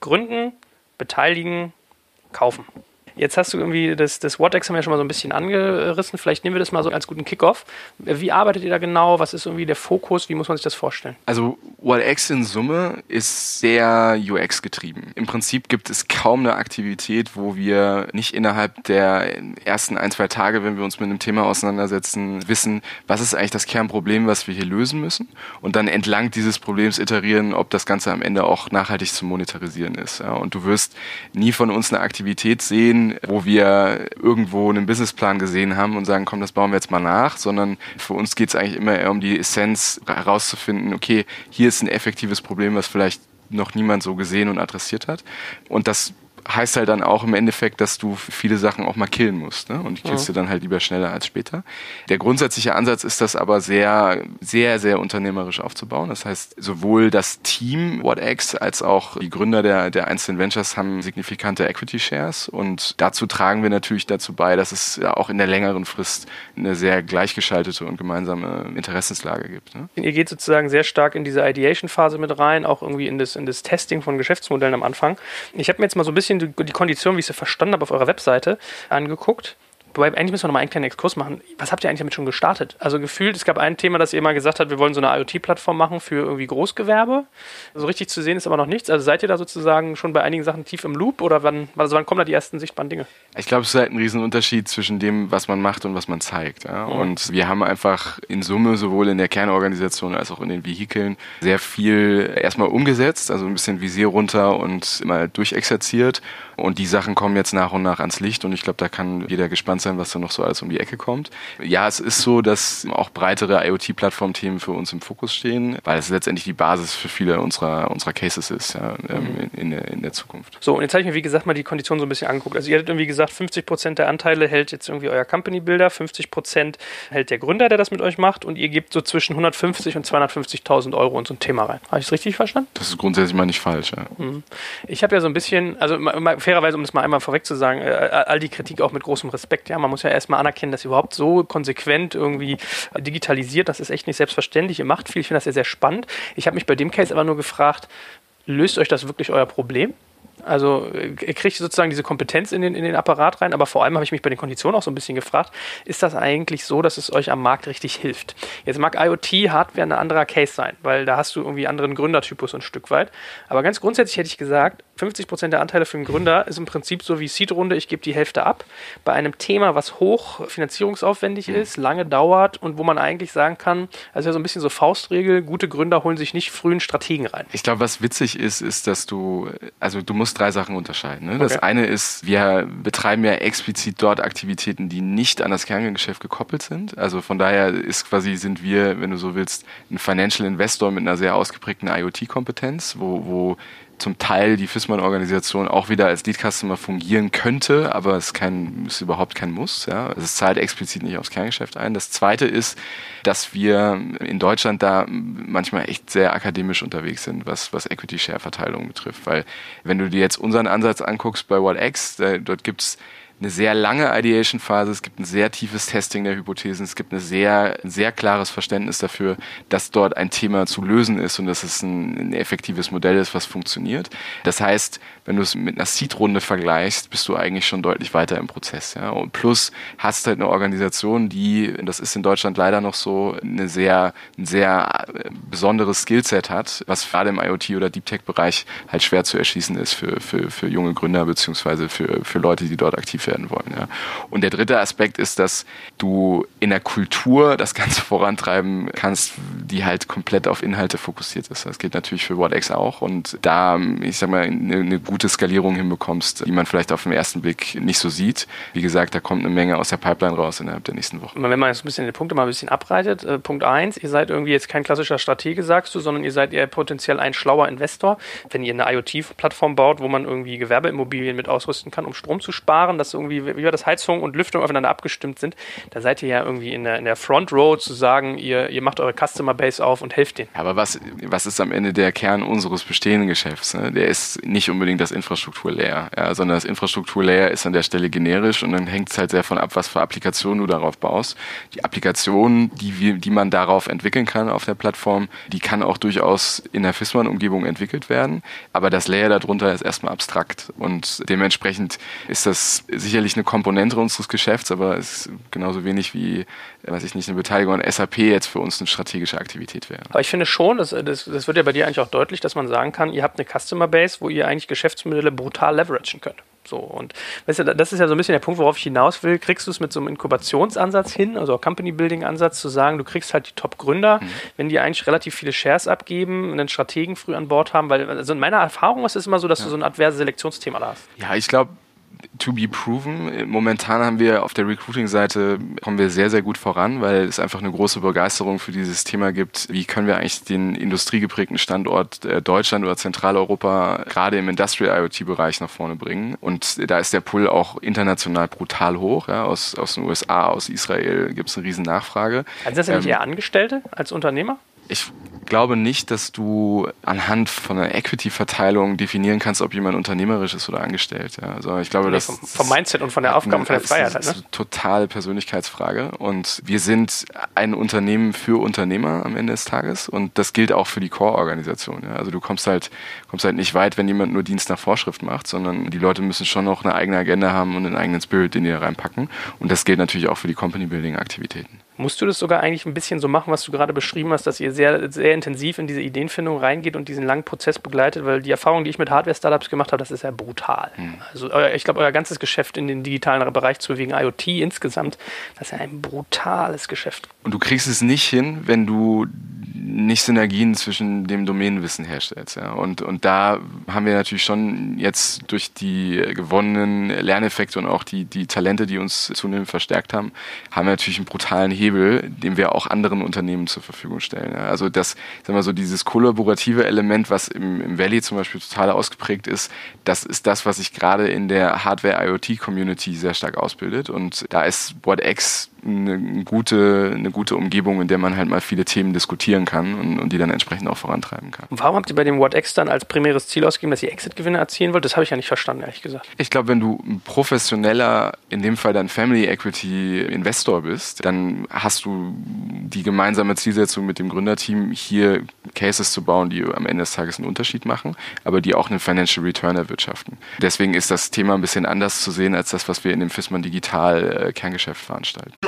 Gründen, beteiligen, kaufen. Jetzt hast du irgendwie das, das Whatex haben wir schon mal so ein bisschen angerissen. Vielleicht nehmen wir das mal so als guten Kickoff. Wie arbeitet ihr da genau? Was ist irgendwie der Fokus? Wie muss man sich das vorstellen? Also Whatex in Summe ist sehr UX getrieben. Im Prinzip gibt es kaum eine Aktivität, wo wir nicht innerhalb der ersten ein, zwei Tage, wenn wir uns mit einem Thema auseinandersetzen, wissen, was ist eigentlich das Kernproblem, was wir hier lösen müssen und dann entlang dieses Problems iterieren, ob das Ganze am Ende auch nachhaltig zu monetarisieren ist. Und du wirst nie von uns eine Aktivität sehen, wo wir irgendwo einen Businessplan gesehen haben und sagen, komm, das bauen wir jetzt mal nach, sondern für uns geht es eigentlich immer eher um die Essenz herauszufinden, okay, hier ist ein effektives Problem, was vielleicht noch niemand so gesehen und adressiert hat. Und das heißt halt dann auch im Endeffekt, dass du viele Sachen auch mal killen musst. Ne? Und die killst ja. du dann halt lieber schneller als später. Der grundsätzliche Ansatz ist das aber sehr, sehr, sehr unternehmerisch aufzubauen. Das heißt, sowohl das Team WhatX als auch die Gründer der, der einzelnen Ventures haben signifikante Equity Shares. Und dazu tragen wir natürlich dazu bei, dass es auch in der längeren Frist eine sehr gleichgeschaltete und gemeinsame Interessenslage gibt. Ne? Ihr geht sozusagen sehr stark in diese Ideation-Phase mit rein, auch irgendwie in das, in das Testing von Geschäftsmodellen am Anfang. Ich habe mir jetzt mal so ein bisschen bisschen die, die Kondition, wie ich sie verstanden habe, auf eurer Webseite angeguckt. Wobei, eigentlich müssen wir noch mal einen kleinen Exkurs machen. Was habt ihr eigentlich damit schon gestartet? Also gefühlt, es gab ein Thema, das ihr mal gesagt habt, wir wollen so eine IoT-Plattform machen für irgendwie Großgewerbe. So richtig zu sehen ist aber noch nichts. Also seid ihr da sozusagen schon bei einigen Sachen tief im Loop oder wann, also wann kommen da die ersten sichtbaren Dinge? Ich glaube, es ist halt ein Riesenunterschied zwischen dem, was man macht und was man zeigt. Ja? Mhm. Und wir haben einfach in Summe sowohl in der Kernorganisation als auch in den Vehikeln sehr viel erstmal umgesetzt, also ein bisschen Visier runter und mal durchexerziert. Und die Sachen kommen jetzt nach und nach ans Licht und ich glaube, da kann jeder gespannt sein, was da noch so alles um die Ecke kommt. Ja, es ist so, dass auch breitere IoT-Plattform-Themen für uns im Fokus stehen, weil es letztendlich die Basis für viele unserer, unserer Cases ist ja, ähm, mhm. in, in, der, in der Zukunft. So, und jetzt habe ich mir, wie gesagt, mal die Konditionen so ein bisschen angeguckt. Also ihr hattet irgendwie gesagt, 50 Prozent der Anteile hält jetzt irgendwie euer Company-Builder, 50 Prozent hält der Gründer, der das mit euch macht und ihr gebt so zwischen 150 und 250.000 Euro in so ein Thema rein. Habe ich es richtig verstanden? Das ist grundsätzlich mal nicht falsch, ja. Mhm. Ich habe ja so ein bisschen, also fairerweise, um das mal einmal vorweg zu sagen, äh, all die Kritik auch mit großem Respekt. Ja, man muss ja erstmal anerkennen, dass überhaupt so konsequent irgendwie digitalisiert, das ist echt nicht selbstverständlich. Ihr macht viel, ich finde das sehr, sehr spannend. Ich habe mich bei dem Case aber nur gefragt, löst euch das wirklich euer Problem? Also er kriegt sozusagen diese Kompetenz in den, in den Apparat rein, aber vor allem habe ich mich bei den Konditionen auch so ein bisschen gefragt, ist das eigentlich so, dass es euch am Markt richtig hilft? Jetzt mag IoT-Hardware ein anderer Case sein, weil da hast du irgendwie anderen Gründertypus ein Stück weit. Aber ganz grundsätzlich hätte ich gesagt, 50% der Anteile für den Gründer ist im Prinzip so wie Seed-Runde, ich gebe die Hälfte ab. Bei einem Thema, was hoch finanzierungsaufwendig mhm. ist, lange dauert und wo man eigentlich sagen kann, also ja so ein bisschen so Faustregel, gute Gründer holen sich nicht frühen Strategen rein. Ich glaube, was witzig ist, ist, dass du, also du musst drei Sachen unterscheiden. Ne? Das eine ist, wir betreiben ja explizit dort Aktivitäten, die nicht an das Kerngeschäft gekoppelt sind. Also von daher ist quasi, sind wir, wenn du so willst, ein Financial Investor mit einer sehr ausgeprägten IoT-Kompetenz, wo, wo zum Teil die FISMAN-Organisation auch wieder als Lead-Customer fungieren könnte, aber es ist, kein, ist überhaupt kein Muss. Ja. Es zahlt explizit nicht aufs Kerngeschäft ein. Das Zweite ist, dass wir in Deutschland da manchmal echt sehr akademisch unterwegs sind, was, was Equity-Share-Verteilung betrifft. Weil wenn du dir jetzt unseren Ansatz anguckst bei WhatX, dort gibt's eine sehr lange Ideation-Phase, es gibt ein sehr tiefes Testing der Hypothesen, es gibt eine sehr, ein sehr klares Verständnis dafür, dass dort ein Thema zu lösen ist und dass es ein, ein effektives Modell ist, was funktioniert. Das heißt, wenn du es mit einer Seed-Runde vergleichst, bist du eigentlich schon deutlich weiter im Prozess. Ja? Und plus hast halt eine Organisation, die, das ist in Deutschland leider noch so, eine sehr, ein sehr äh, besonderes Skillset hat, was gerade im IoT- oder Deep Tech-Bereich halt schwer zu erschließen ist für, für, für junge Gründer beziehungsweise für, für Leute, die dort aktiv werden wollen. Ja. Und der dritte Aspekt ist, dass du in der Kultur das Ganze vorantreiben kannst, die halt komplett auf Inhalte fokussiert ist. Das geht natürlich für WhatX auch und da, ich sag mal, eine, eine gute Skalierung hinbekommst, die man vielleicht auf den ersten Blick nicht so sieht. Wie gesagt, da kommt eine Menge aus der Pipeline raus innerhalb der nächsten Wochen. Wenn man jetzt ein bisschen die Punkte mal ein bisschen abreitet, äh, Punkt eins, ihr seid irgendwie jetzt kein klassischer Stratege, sagst du, sondern ihr seid eher potenziell ein schlauer Investor. Wenn ihr eine IoT-Plattform baut, wo man irgendwie Gewerbeimmobilien mit ausrüsten kann, um Strom zu sparen, dass irgendwie, wie war das, Heizung und Lüftung aufeinander abgestimmt sind, da seid ihr ja irgendwie in der, in der Front Row zu sagen, ihr, ihr macht eure Customer Base auf und helft denen. Aber was, was ist am Ende der Kern unseres bestehenden Geschäfts? Ne? Der ist nicht unbedingt das Infrastrukturlayer, ja, sondern das Infrastrukturlayer ist an der Stelle generisch und dann hängt es halt sehr von ab, was für Applikationen du darauf baust. Die Applikation, die, die man darauf entwickeln kann auf der Plattform, die kann auch durchaus in der FISMAN-Umgebung entwickelt werden, aber das Layer darunter ist erstmal abstrakt und dementsprechend ist das sicherlich eine Komponente unseres Geschäfts, aber es ist genauso wenig wie, weiß ich nicht, eine Beteiligung an SAP jetzt für uns eine strategische Aktivität wäre. Aber ich finde schon, das, das, das wird ja bei dir eigentlich auch deutlich, dass man sagen kann, ihr habt eine Customer Base, wo ihr eigentlich Geschäftsmodelle brutal leveragen könnt. So, und weißt du, das ist ja so ein bisschen der Punkt, worauf ich hinaus will. Kriegst du es mit so einem Inkubationsansatz hin, also Company-Building-Ansatz, zu sagen, du kriegst halt die Top-Gründer, mhm. wenn die eigentlich relativ viele Shares abgeben, einen Strategen früh an Bord haben, weil also in meiner Erfahrung ist es immer so, dass ja. du so ein adverse Selektionsthema da hast. Ja, ich glaube, to be proven. Momentan haben wir auf der Recruiting-Seite kommen wir sehr, sehr gut voran, weil es einfach eine große Begeisterung für dieses Thema gibt. Wie können wir eigentlich den industriegeprägten Standort äh, Deutschland oder Zentraleuropa gerade im Industrial IoT-Bereich nach vorne bringen? Und da ist der Pull auch international brutal hoch. Ja, aus, aus den USA, aus Israel gibt es eine riesen Nachfrage. Also das sind ähm, eher Angestellte als Unternehmer? Ich glaube nicht, dass du anhand von einer Equity-Verteilung definieren kannst, ob jemand unternehmerisch ist oder angestellt. Ja. Also ich glaube, nee, das vom, vom, Mindset und von der Aufgabe von der Freiheit. Das ist eine totale Persönlichkeitsfrage. Und wir sind ein Unternehmen für Unternehmer am Ende des Tages. Und das gilt auch für die Core-Organisation. Ja. Also du kommst halt, kommst halt nicht weit, wenn jemand nur Dienst nach Vorschrift macht, sondern die Leute müssen schon noch eine eigene Agenda haben und einen eigenen Spirit, den die da reinpacken. Und das gilt natürlich auch für die Company-Building-Aktivitäten. Musst du das sogar eigentlich ein bisschen so machen, was du gerade beschrieben hast, dass ihr sehr, sehr intensiv in diese Ideenfindung reingeht und diesen langen Prozess begleitet? Weil die Erfahrung, die ich mit Hardware-Startups gemacht habe, das ist ja brutal. Mhm. Also euer, ich glaube, euer ganzes Geschäft in den digitalen Bereich zu bewegen, IoT insgesamt, das ist ja ein brutales Geschäft. Und du kriegst es nicht hin, wenn du nicht Synergien zwischen dem Domänenwissen herstellst. Ja. Und, und da haben wir natürlich schon jetzt durch die gewonnenen Lerneffekte und auch die, die Talente, die uns zunehmend verstärkt haben, haben wir natürlich einen brutalen Hebel, den wir auch anderen Unternehmen zur Verfügung stellen. Ja. Also das, sagen wir so, dieses kollaborative Element, was im, im Valley zum Beispiel total ausgeprägt ist, das ist das, was sich gerade in der Hardware-IoT-Community sehr stark ausbildet. Und da ist WhatX eine gute, eine gute Umgebung, in der man halt mal viele Themen diskutieren kann und, und die dann entsprechend auch vorantreiben kann. Und warum habt ihr bei dem WhatX dann als primäres Ziel ausgegeben, dass ihr Exit-Gewinne erzielen wollt? Das habe ich ja nicht verstanden, ehrlich gesagt. Ich glaube, wenn du ein professioneller, in dem Fall dann Family Equity Investor bist, dann hast du die gemeinsame Zielsetzung mit dem Gründerteam, hier Cases zu bauen, die am Ende des Tages einen Unterschied machen, aber die auch einen Financial Return erwirtschaften. Deswegen ist das Thema ein bisschen anders zu sehen als das, was wir in dem FISMAN Digital äh, Kerngeschäft veranstalten.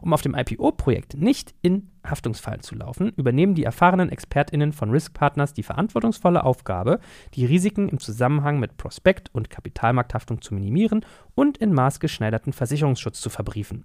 Um auf dem IPO-Projekt nicht in Haftungsfallen zu laufen, übernehmen die erfahrenen ExpertInnen von Risk Partners die verantwortungsvolle Aufgabe, die Risiken im Zusammenhang mit Prospekt- und Kapitalmarkthaftung zu minimieren und in maßgeschneiderten Versicherungsschutz zu verbriefen.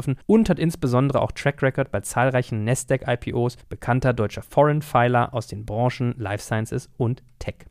und hat insbesondere auch Track Record bei zahlreichen Nasdaq-IPOs bekannter deutscher Foreign Filer aus den Branchen Life Sciences und Tech.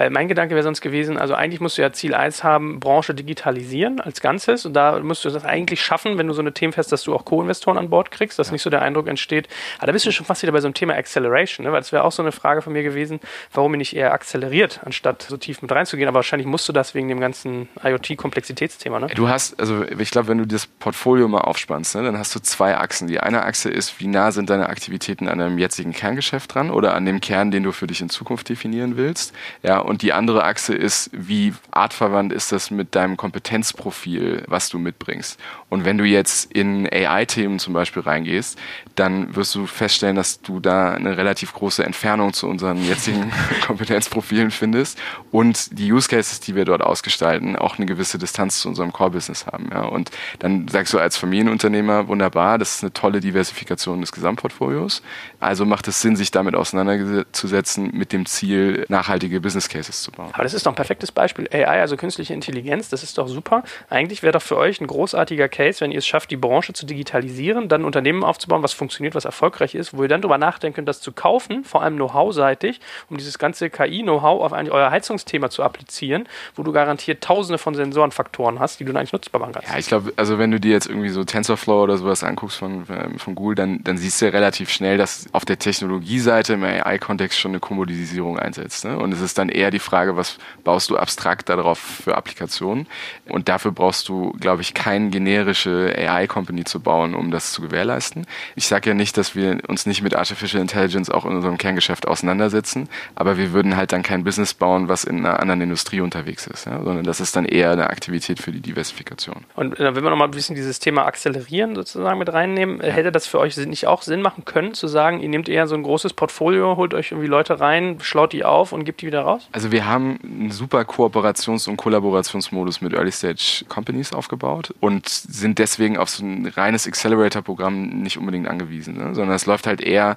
Weil mein Gedanke wäre sonst gewesen, also eigentlich musst du ja Ziel 1 haben, Branche digitalisieren als Ganzes. Und da musst du das eigentlich schaffen, wenn du so eine Themen fest, dass du auch Co-Investoren an Bord kriegst, dass ja. nicht so der Eindruck entsteht. Aber da bist du schon fast wieder bei so einem Thema Acceleration, ne? weil das wäre auch so eine Frage von mir gewesen, warum ihr nicht eher akzeleriert, anstatt so tief mit reinzugehen. Aber wahrscheinlich musst du das wegen dem ganzen IoT-Komplexitätsthema. Ne? Du hast, also ich glaube, wenn du das Portfolio mal aufspannst, ne, dann hast du zwei Achsen. Die eine Achse ist, wie nah sind deine Aktivitäten an deinem jetzigen Kerngeschäft dran oder an dem Kern, den du für dich in Zukunft definieren willst. Ja, und die andere Achse ist, wie artverwandt ist das mit deinem Kompetenzprofil, was du mitbringst. Und wenn du jetzt in AI-Themen zum Beispiel reingehst, dann wirst du feststellen, dass du da eine relativ große Entfernung zu unseren jetzigen Kompetenzprofilen findest und die Use Cases, die wir dort ausgestalten, auch eine gewisse Distanz zu unserem Core-Business haben. Ja. Und dann sagst du als Familienunternehmer, wunderbar, das ist eine tolle Diversifikation des Gesamtportfolios. Also macht es Sinn, sich damit auseinanderzusetzen mit dem Ziel, nachhaltige Business Cases zu bauen. Aber das ist doch ein perfektes Beispiel. AI, also künstliche Intelligenz, das ist doch super. Eigentlich wäre doch für euch ein großartiger Case, wenn ihr es schafft, die Branche zu digitalisieren, dann ein Unternehmen aufzubauen, was funktioniert, was erfolgreich ist, wo ihr dann darüber nachdenken könnt, das zu kaufen, vor allem Know-how-seitig, um dieses ganze KI-Know-how auf eigentlich euer Heizungsthema zu applizieren, wo du garantiert tausende von Sensorenfaktoren hast, die du dann eigentlich nutzbar machen kannst. Ja, ich glaube, also wenn du dir jetzt irgendwie so TensorFlow oder sowas anguckst von, ähm, von Google, dann, dann siehst du relativ schnell, dass auf der Technologieseite im AI-Kontext schon eine Kommodisierung einsetzt. Ne? Und es ist dann eher die Frage, was baust du abstrakt darauf für Applikationen. Und dafür brauchst du, glaube ich, keine generische AI-Company zu bauen, um das zu gewährleisten. Ich sage ja nicht, dass wir uns nicht mit Artificial Intelligence auch in unserem Kerngeschäft auseinandersetzen, aber wir würden halt dann kein Business bauen, was in einer anderen Industrie unterwegs ist, ja? sondern das ist dann eher eine Aktivität für die Diversifikation. Und äh, wenn wir nochmal ein bisschen dieses Thema Akzelerieren sozusagen mit reinnehmen, ja. hätte das für euch nicht auch Sinn machen können, zu sagen, ihr nehmt eher so ein großes Portfolio, holt euch irgendwie Leute rein, schlaut die auf und gebt die wieder raus? Also wir haben einen super Kooperations- und Kollaborationsmodus mit Early Stage Companies aufgebaut und sind deswegen auf so ein reines Accelerator-Programm nicht unbedingt angewiesen, ne? sondern es läuft halt eher,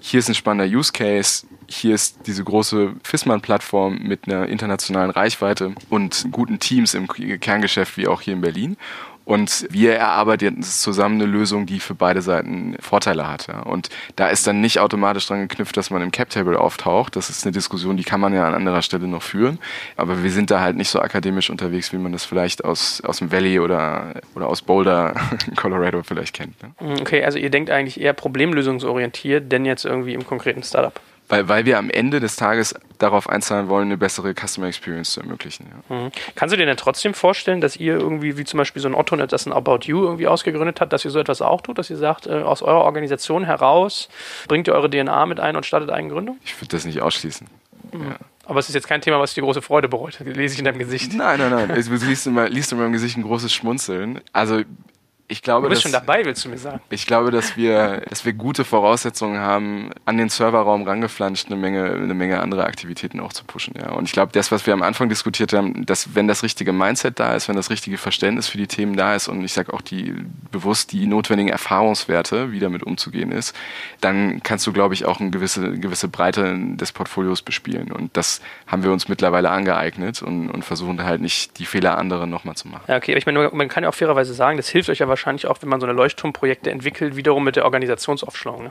hier ist ein spannender Use Case, hier ist diese große Fissmann-Plattform mit einer internationalen Reichweite und guten Teams im Kerngeschäft wie auch hier in Berlin. Und wir erarbeiten jetzt zusammen eine Lösung, die für beide Seiten Vorteile hat. Ja. Und da ist dann nicht automatisch dran geknüpft, dass man im Cap-Table auftaucht. Das ist eine Diskussion, die kann man ja an anderer Stelle noch führen. Aber wir sind da halt nicht so akademisch unterwegs, wie man das vielleicht aus, aus dem Valley oder, oder aus Boulder in Colorado vielleicht kennt. Ne. Okay, also ihr denkt eigentlich eher problemlösungsorientiert, denn jetzt irgendwie im konkreten Startup weil, weil wir am Ende des Tages darauf einzahlen wollen, eine bessere Customer Experience zu ermöglichen. Ja. Mhm. Kannst du dir denn trotzdem vorstellen, dass ihr irgendwie, wie zum Beispiel so ein Otto, das ein About You irgendwie ausgegründet hat, dass ihr so etwas auch tut, dass ihr sagt, äh, aus eurer Organisation heraus bringt ihr eure DNA mit ein und startet Eigengründung? Ich würde das nicht ausschließen. Mhm. Ja. Aber es ist jetzt kein Thema, was dir große Freude bereut. Das lese ich in deinem Gesicht. Nein, nein, nein. Du liest in, liest in meinem Gesicht ein großes Schmunzeln. Also ich glaube, du bist dass, schon dabei, willst du mir sagen? Ich glaube, dass wir, dass wir gute Voraussetzungen haben, an den Serverraum rangeflanscht, eine Menge, eine Menge andere Aktivitäten auch zu pushen. Ja. Und ich glaube, das, was wir am Anfang diskutiert haben, dass wenn das richtige Mindset da ist, wenn das richtige Verständnis für die Themen da ist und ich sage auch die bewusst die notwendigen Erfahrungswerte, wie damit umzugehen ist, dann kannst du, glaube ich, auch eine gewisse, gewisse Breite des Portfolios bespielen. Und das haben wir uns mittlerweile angeeignet und, und versuchen halt nicht die Fehler anderer nochmal zu machen. Ja, okay, aber ich meine, man kann ja auch fairerweise sagen, das hilft euch ja wahrscheinlich wahrscheinlich auch, wenn man so eine Leuchtturmprojekte entwickelt, wiederum mit der Organisationsaufschlung. Ne?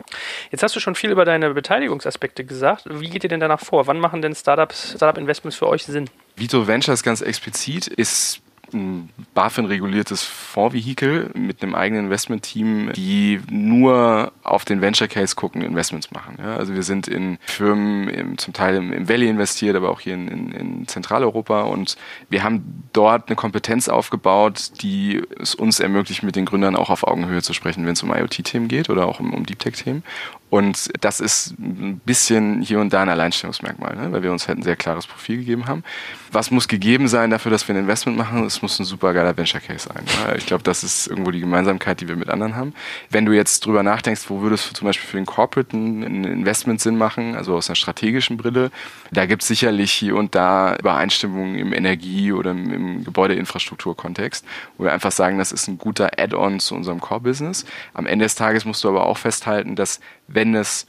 Jetzt hast du schon viel über deine Beteiligungsaspekte gesagt. Wie geht ihr denn danach vor? Wann machen denn Startups, Startup-Investments für euch Sinn? Vito Ventures ganz explizit ist ein BaFin-reguliertes Fondsvehikel mit einem eigenen Investment-Team, die nur auf den Venture Case gucken, Investments machen. Ja, also wir sind in Firmen im, zum Teil im, im, Valley investiert, aber auch hier in, in, in, Zentraleuropa und wir haben dort eine Kompetenz aufgebaut, die es uns ermöglicht, mit den Gründern auch auf Augenhöhe zu sprechen, wenn es um IoT-Themen geht oder auch um, um Deep Tech-Themen. Und das ist ein bisschen hier und da ein Alleinstellungsmerkmal, ne? weil wir uns halt ein sehr klares Profil gegeben haben. Was muss gegeben sein dafür, dass wir ein Investment machen? Es muss ein super geiler Venture Case sein. Ja? Ich glaube, das ist irgendwo die Gemeinsamkeit, die wir mit anderen haben. Wenn du jetzt drüber nachdenkst, wo wo würde es zum Beispiel für den Corporate ein Investment Sinn machen, also aus einer strategischen Brille. Da gibt es sicherlich hier und da Übereinstimmungen im Energie- oder im Gebäudeinfrastrukturkontext, wo wir einfach sagen, das ist ein guter Add-on zu unserem Core-Business. Am Ende des Tages musst du aber auch festhalten, dass wenn es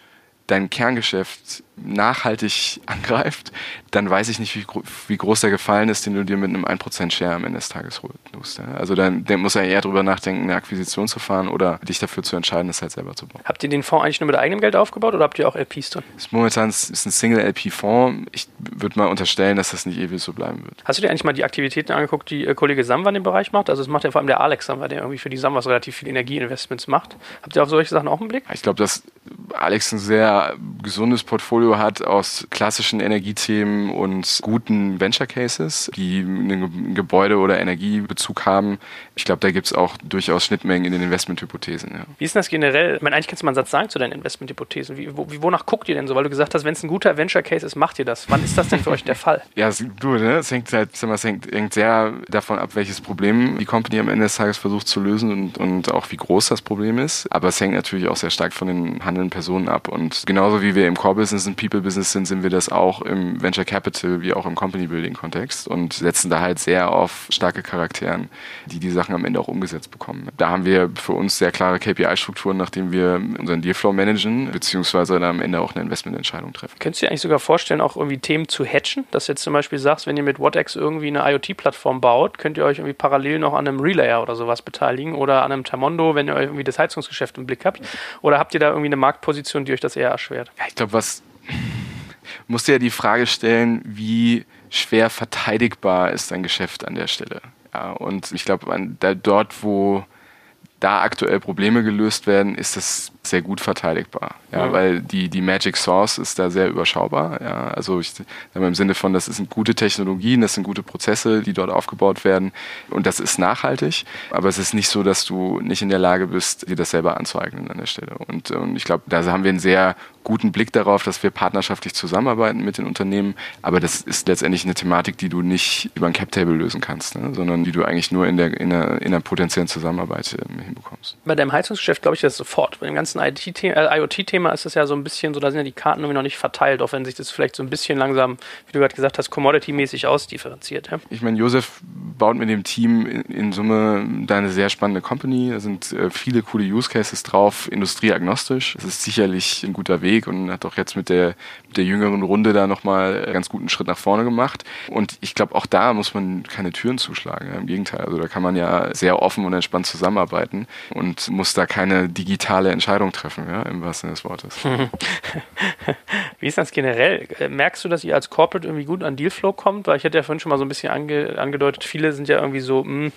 dein Kerngeschäft nachhaltig angreift, dann weiß ich nicht, wie, wie, groß der Gefallen ist, den du dir mit einem 1% Share am Ende des Tages holst. Also dann, dann muss er eher darüber nachdenken, eine Akquisition zu fahren oder dich dafür zu entscheiden, es halt selber zu bauen. Habt ihr den Fonds eigentlich nur mit eigenem Geld aufgebaut oder habt ihr auch LPs drin? Ist momentan ist ein Single-LP-Fonds. Ich würde mal unterstellen, dass das nicht ewig so bleiben wird. Hast du dir eigentlich mal die Aktivitäten angeguckt, die äh, Kollege Samwa in dem Bereich macht? Also es macht ja vor allem der Alex Samwa, der irgendwie für die Samwas relativ viel Energieinvestments macht. Habt ihr auf solche Sachen auch einen Blick? Ich glaube, dass Alex ein sehr gesundes Portfolio hat aus klassischen Energiethemen und guten Venture Cases, die einen Gebäude- oder Energiebezug haben. Ich glaube, da gibt es auch durchaus Schnittmengen in den Investmenthypothesen. Ja. Wie ist denn das generell? Ich meine, eigentlich kannst du mal einen Satz sagen zu deinen Investmenthypothesen. Wie, wo, wonach guckt ihr denn so? Weil du gesagt hast, wenn es ein guter Venture Case ist, macht ihr das. Wann ist das denn für euch der Fall? Ja, es, du, ne? es hängt halt, sag mal, es hängt, hängt, sehr davon ab, welches Problem die Company am Ende des Tages versucht zu lösen und, und auch wie groß das Problem ist. Aber es hängt natürlich auch sehr stark von den handelnden Personen ab. Und genauso wie wir im Core-Business und People-Business sind, sind wir das auch im Venture Capital wie auch im Company-Building-Kontext und setzen da halt sehr auf starke Charakteren, die die Sachen am Ende auch umgesetzt bekommen. Da haben wir für uns sehr klare KPI-Strukturen, nachdem wir unseren Dealflow managen, beziehungsweise dann am Ende auch eine Investmententscheidung treffen. Könntest du dir eigentlich sogar vorstellen, auch irgendwie Themen zu hatchen? Dass du jetzt zum Beispiel sagst, wenn ihr mit WhatX irgendwie eine IoT-Plattform baut, könnt ihr euch irgendwie parallel noch an einem Relayer oder sowas beteiligen oder an einem Tamondo, wenn ihr irgendwie das Heizungsgeschäft im Blick habt? Oder habt ihr da irgendwie eine Marktposition, die euch das eher erschwert? Ja, ich glaube, was musst du ja die Frage stellen, wie schwer verteidigbar ist dein Geschäft an der Stelle. Und ich glaube, dort, wo da aktuell Probleme gelöst werden, ist das sehr gut verteidigbar. Ja, mhm. weil die, die Magic Source ist da sehr überschaubar. Ja, also ich im Sinne von, das sind gute Technologien, das sind gute Prozesse, die dort aufgebaut werden und das ist nachhaltig. Aber es ist nicht so, dass du nicht in der Lage bist, dir das selber anzueignen an der Stelle. Und, und ich glaube, da haben wir einen sehr guten Blick darauf, dass wir partnerschaftlich zusammenarbeiten mit den Unternehmen. Aber das ist letztendlich eine Thematik, die du nicht über ein Cap-Table lösen kannst, ne? sondern die du eigentlich nur in der, in einer, in einer potenziellen Zusammenarbeit äh, hinbekommst. Bei deinem Heizungsgeschäft glaube ich das sofort. Bei dem ganzen äh, IoT-Thema ist es ja so ein bisschen so, da sind ja die Karten irgendwie noch nicht verteilt, auch wenn sich das vielleicht so ein bisschen langsam, wie du gerade gesagt hast, commodity-mäßig ausdifferenziert. Ja? Ich meine, Josef baut mit dem Team in, in, Summe da eine sehr spannende Company. Da sind äh, viele coole Use Cases drauf, industrieagnostisch. Es ist sicherlich ein guter Weg und hat auch jetzt mit der, mit der jüngeren Runde da nochmal einen ganz guten Schritt nach vorne gemacht. Und ich glaube, auch da muss man keine Türen zuschlagen. Ja? Im Gegenteil, also da kann man ja sehr offen und entspannt zusammenarbeiten und muss da keine digitale Entscheidung treffen, ja, im wahrsten Sinne des Wortes. Wie ist das generell? Äh, merkst du, dass ihr als Corporate irgendwie gut an Dealflow kommt? Weil ich hatte ja vorhin schon mal so ein bisschen ange, angedeutet, viele sind ja irgendwie so, mh, hm,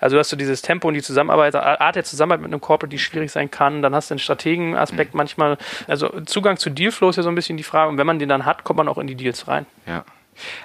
also hast du dieses Tempo und die Zusammenarbeit, Art der Zusammenarbeit mit einem Corporate, die schwierig sein kann, dann hast du den Strategenaspekt mhm. manchmal, also Zugang zu Dealflow ist ja so ein bisschen die Frage und wenn man den dann hat, kommt man auch in die Deals rein. Ja.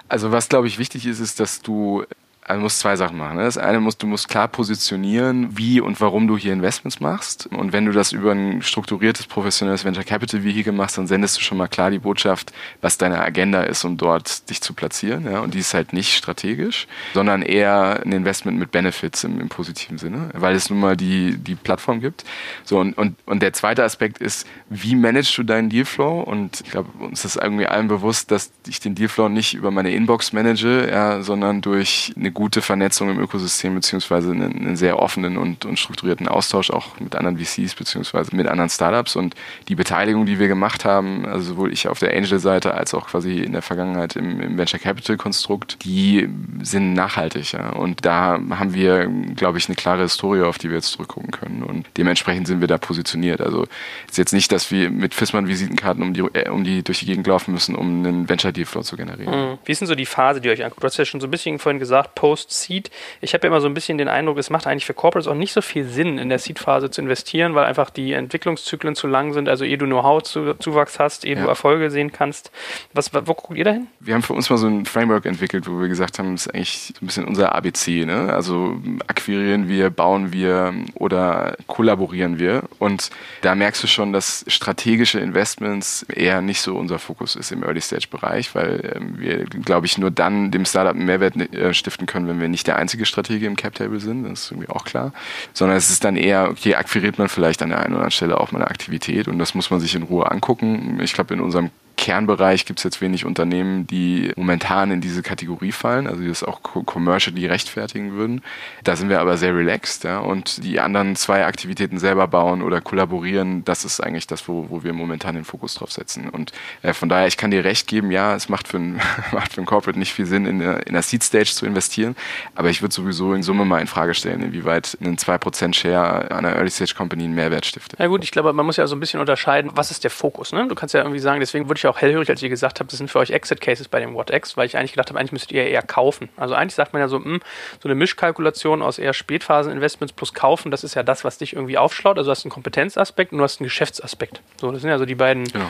Also was glaube ich wichtig ist, ist, dass du also du musst zwei Sachen machen. Ne? Das eine musst du musst klar positionieren, wie und warum du hier Investments machst. Und wenn du das über ein strukturiertes, professionelles Venture Capital Vehicle machst, dann sendest du schon mal klar die Botschaft, was deine Agenda ist, um dort dich zu platzieren. Ja? Und die ist halt nicht strategisch, sondern eher ein Investment mit Benefits im, im positiven Sinne, weil es nun mal die, die Plattform gibt. So, und, und, und der zweite Aspekt ist, wie managst du deinen Dealflow? Und ich glaube, uns ist irgendwie allen bewusst, dass ich den Dealflow nicht über meine Inbox manage, ja, sondern durch eine gute Vernetzung im Ökosystem beziehungsweise einen, einen sehr offenen und, und, strukturierten Austausch auch mit anderen VCs beziehungsweise mit anderen Startups und die Beteiligung, die wir gemacht haben, also sowohl ich auf der Angel-Seite als auch quasi in der Vergangenheit im, im Venture Capital-Konstrukt, die sind nachhaltig ja. und da haben wir, glaube ich, eine klare Historie, auf die wir jetzt zurückgucken können und dementsprechend sind wir da positioniert. Also ist jetzt nicht, dass wir mit Fissmann-Visitenkarten um die, äh, um die durch die Gegend laufen müssen, um einen Venture-Deal-Flow zu generieren. Mhm. Wie ist denn so die Phase, die euch anguckt? Du hast ja schon so ein bisschen vorhin gesagt, Post-Seed. Ich habe ja immer so ein bisschen den Eindruck, es macht eigentlich für Corporates auch nicht so viel Sinn, in der Seed-Phase zu investieren, weil einfach die Entwicklungszyklen zu lang sind. Also ehe du Know-how-Zuwachs hast, ehe ja. du Erfolge sehen kannst. Was, wo guckt ihr dahin? Wir haben für uns mal so ein Framework entwickelt, wo wir gesagt haben, das ist eigentlich so ein bisschen unser ABC. Ne? Also akquirieren wir, bauen wir oder kollaborieren wir. Und da merkst du schon, dass strategische Investments eher nicht so unser Fokus ist im Early-Stage-Bereich, weil ähm, wir, glaube ich, nur dann dem Startup einen Mehrwert äh, stiften können, wenn wir nicht der einzige Stratege im Cap Table sind, das ist irgendwie auch klar, sondern es ist dann eher, okay, akquiriert man vielleicht an der einen oder anderen Stelle auch mal eine Aktivität und das muss man sich in Ruhe angucken. Ich glaube, in unserem Kernbereich gibt es jetzt wenig Unternehmen, die momentan in diese Kategorie fallen, also die das auch commercially rechtfertigen würden. Da sind wir aber sehr relaxed ja, und die anderen zwei Aktivitäten selber bauen oder kollaborieren, das ist eigentlich das, wo, wo wir momentan den Fokus drauf setzen. Und äh, von daher, ich kann dir recht geben, ja, es macht für ein, macht für ein Corporate nicht viel Sinn, in der, in der Seed Stage zu investieren, aber ich würde sowieso in Summe mal in Frage stellen, inwieweit ein 2% Share einer Early Stage Company einen Mehrwert stiftet. Ja gut, ich glaube, man muss ja so ein bisschen unterscheiden, was ist der Fokus. Ne? Du kannst ja irgendwie sagen, deswegen würde ich auch hellhörig, als ihr gesagt habt, das sind für euch Exit-Cases bei dem WhatX, weil ich eigentlich gedacht habe, eigentlich müsstet ihr eher kaufen. Also eigentlich sagt man ja so, mh, hm, so eine Mischkalkulation aus eher Spätphasen-Investments plus kaufen, das ist ja das, was dich irgendwie aufschlaut. Also du hast einen Kompetenzaspekt und du hast einen Geschäftsaspekt. So, das sind ja so die beiden genau.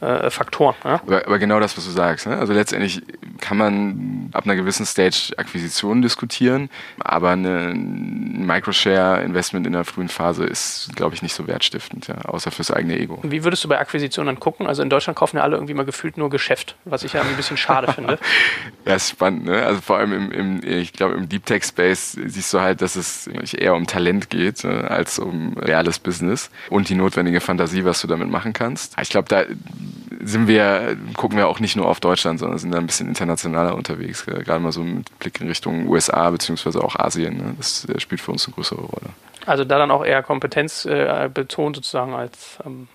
äh, Faktoren. Ja? Aber, aber, genau das, was du sagst. Ne? Also letztendlich kann man ab einer gewissen Stage Akquisitionen diskutieren, aber ein Microshare-Investment in der frühen Phase ist, glaube ich, nicht so wertstiftend, ja? außer fürs eigene Ego. Wie würdest du bei Akquisitionen dann gucken? Also in Deutschland kaufen ja alle irgendwie mal gefühlt nur Geschäft, was ich ja ein bisschen schade finde. Ja, ist spannend, ne? Also vor allem im, im ich glaube, im Deep Tech Space siehst du halt, dass es eher um Talent geht ne? als um reales Business und die notwendige Fantasie, was du damit machen kannst. Ich glaube, da sind wir, gucken wir auch nicht nur auf Deutschland, sondern sind da ein bisschen internationaler unterwegs, gerade mal so mit Blick in Richtung USA beziehungsweise auch Asien. Ne? Das spielt für uns eine größere Rolle. Also da dann auch eher Kompetenz äh, betont sozusagen als ähm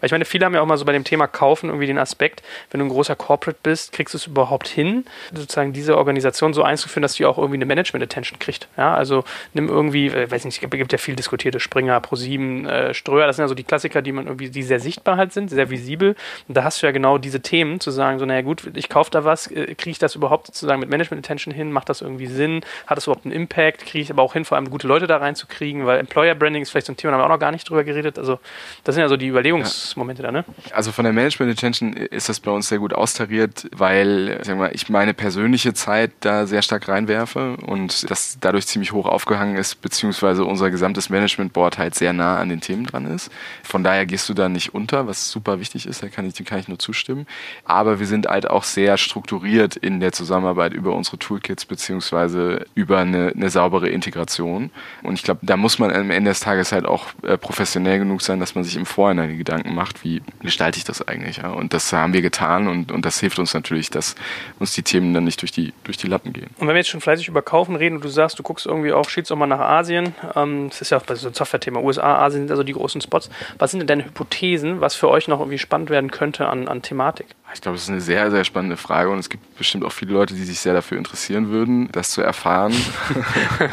weil ich meine, viele haben ja auch mal so bei dem Thema Kaufen irgendwie den Aspekt, wenn du ein großer Corporate bist, kriegst du es überhaupt hin, sozusagen diese Organisation so einzuführen, dass die auch irgendwie eine Management-Attention kriegt. Ja, also nimm irgendwie, äh, weiß nicht, es gibt ja viel diskutierte Springer, ProSieben, äh, Ströer, das sind ja so die Klassiker, die man irgendwie, die sehr sichtbar halt sind, sehr visibel. Und da hast du ja genau diese Themen, zu sagen, so, naja gut, ich kaufe da was, äh, kriege ich das überhaupt sozusagen mit Management-Attention hin, macht das irgendwie Sinn, hat das überhaupt einen Impact, kriege ich aber auch hin, vor allem gute Leute da reinzukriegen, weil Employer-Branding ist vielleicht so ein Thema, da haben wir auch noch gar nicht drüber geredet. Also das sind ja so die Überlegungen, Überlegungsmomente da, ne? Also von der Management Attention ist das bei uns sehr gut austariert, weil sag mal, ich meine persönliche Zeit da sehr stark reinwerfe und das dadurch ziemlich hoch aufgehangen ist, beziehungsweise unser gesamtes Management Board halt sehr nah an den Themen dran ist. Von daher gehst du da nicht unter, was super wichtig ist, da kann ich, dem kann ich nur zustimmen. Aber wir sind halt auch sehr strukturiert in der Zusammenarbeit über unsere Toolkits, beziehungsweise über eine, eine saubere Integration. Und ich glaube, da muss man am Ende des Tages halt auch äh, professionell genug sein, dass man sich im Vorhinein Gedanken macht, wie gestalte ich das eigentlich. Ja? Und das haben wir getan und, und das hilft uns natürlich, dass uns die Themen dann nicht durch die, durch die Lappen gehen. Und wenn wir jetzt schon fleißig über Kaufen reden und du sagst, du guckst irgendwie auch, schiebst auch mal nach Asien, ähm, das ist ja auch bei so einem Software-Thema, USA, Asien sind also die großen Spots. Was sind denn deine Hypothesen, was für euch noch irgendwie spannend werden könnte an, an Thematik? Ich glaube, das ist eine sehr, sehr spannende Frage und es gibt bestimmt auch viele Leute, die sich sehr dafür interessieren würden, das zu erfahren.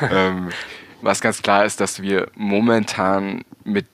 ähm, was ganz klar ist, dass wir momentan mit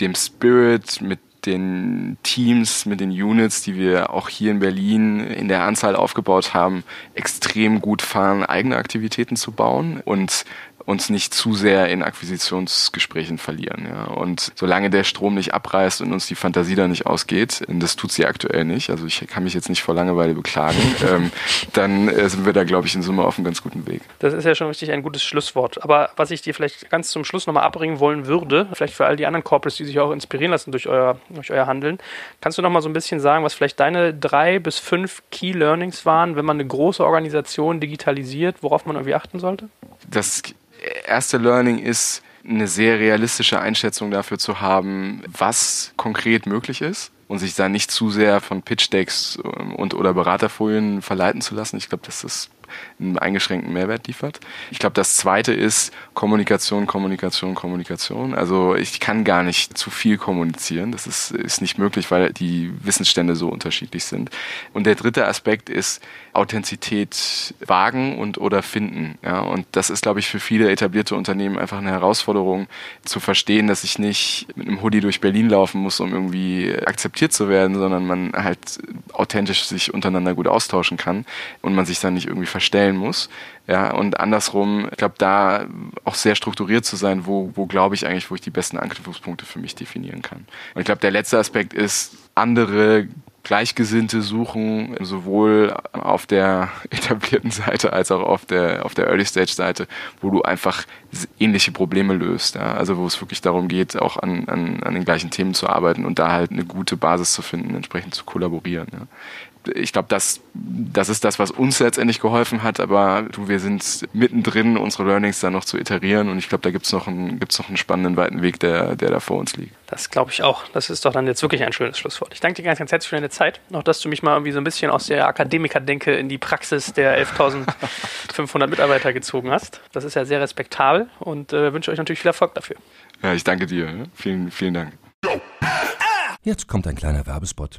dem Spirit, mit den Teams, mit den Units, die wir auch hier in Berlin in der Anzahl aufgebaut haben, extrem gut fahren, eigene Aktivitäten zu bauen. Und uns nicht zu sehr in Akquisitionsgesprächen verlieren. Ja. Und solange der Strom nicht abreißt und uns die Fantasie da nicht ausgeht, das tut sie aktuell nicht, also ich kann mich jetzt nicht vor Langeweile beklagen, ähm, dann äh, sind wir da, glaube ich, in Summe auf einem ganz guten Weg. Das ist ja schon richtig ein gutes Schlusswort. Aber was ich dir vielleicht ganz zum Schluss nochmal abbringen wollen würde, vielleicht für all die anderen Corporates, die sich auch inspirieren lassen durch euer, durch euer Handeln, kannst du nochmal so ein bisschen sagen, was vielleicht deine drei bis fünf Key Learnings waren, wenn man eine große Organisation digitalisiert, worauf man irgendwie achten sollte? Das erste Learning ist, eine sehr realistische Einschätzung dafür zu haben, was konkret möglich ist und sich da nicht zu sehr von Pitch-Decks ähm, und oder Beraterfolien verleiten zu lassen. Ich glaube, das ist einen eingeschränkten Mehrwert liefert. Ich glaube, das zweite ist Kommunikation, Kommunikation, Kommunikation. Also ich kann gar nicht zu viel kommunizieren. Das ist, ist nicht möglich, weil die Wissensstände so unterschiedlich sind. Und der dritte Aspekt ist Authentizität wagen und oder finden. Ja, und das ist, glaube ich, für viele etablierte Unternehmen einfach eine Herausforderung zu verstehen, dass ich nicht mit einem Hoodie durch Berlin laufen muss, um irgendwie akzeptiert zu werden, sondern man halt authentisch sich untereinander gut austauschen kann und man sich dann nicht irgendwie verstellen muss. Ja, und andersrum, ich glaube, da auch sehr strukturiert zu sein, wo, wo glaube ich eigentlich, wo ich die besten Anknüpfungspunkte für mich definieren kann. Und ich glaube, der letzte Aspekt ist, andere Gleichgesinnte suchen, sowohl auf der etablierten Seite als auch auf der, auf der Early-Stage-Seite, wo du einfach ähnliche Probleme löst. Ja? Also wo es wirklich darum geht, auch an, an, an den gleichen Themen zu arbeiten und da halt eine gute Basis zu finden, entsprechend zu kollaborieren. Ja? Ich glaube, das, das ist das, was uns letztendlich geholfen hat. Aber du, wir sind mittendrin, unsere Learnings da noch zu iterieren. Und ich glaube, da gibt es noch, einen, gibt's noch einen spannenden weiten Weg, der, der da vor uns liegt. Das glaube ich auch. Das ist doch dann jetzt wirklich ein schönes Schlusswort. Ich danke dir ganz, ganz herzlich für deine Zeit. Auch, dass du mich mal irgendwie so ein bisschen aus der Akademiker-Denke in die Praxis der 11.500 Mitarbeiter gezogen hast. Das ist ja sehr respektabel und äh, wünsche euch natürlich viel Erfolg dafür. Ja, ich danke dir. Vielen, vielen Dank. Jetzt kommt ein kleiner Werbespot.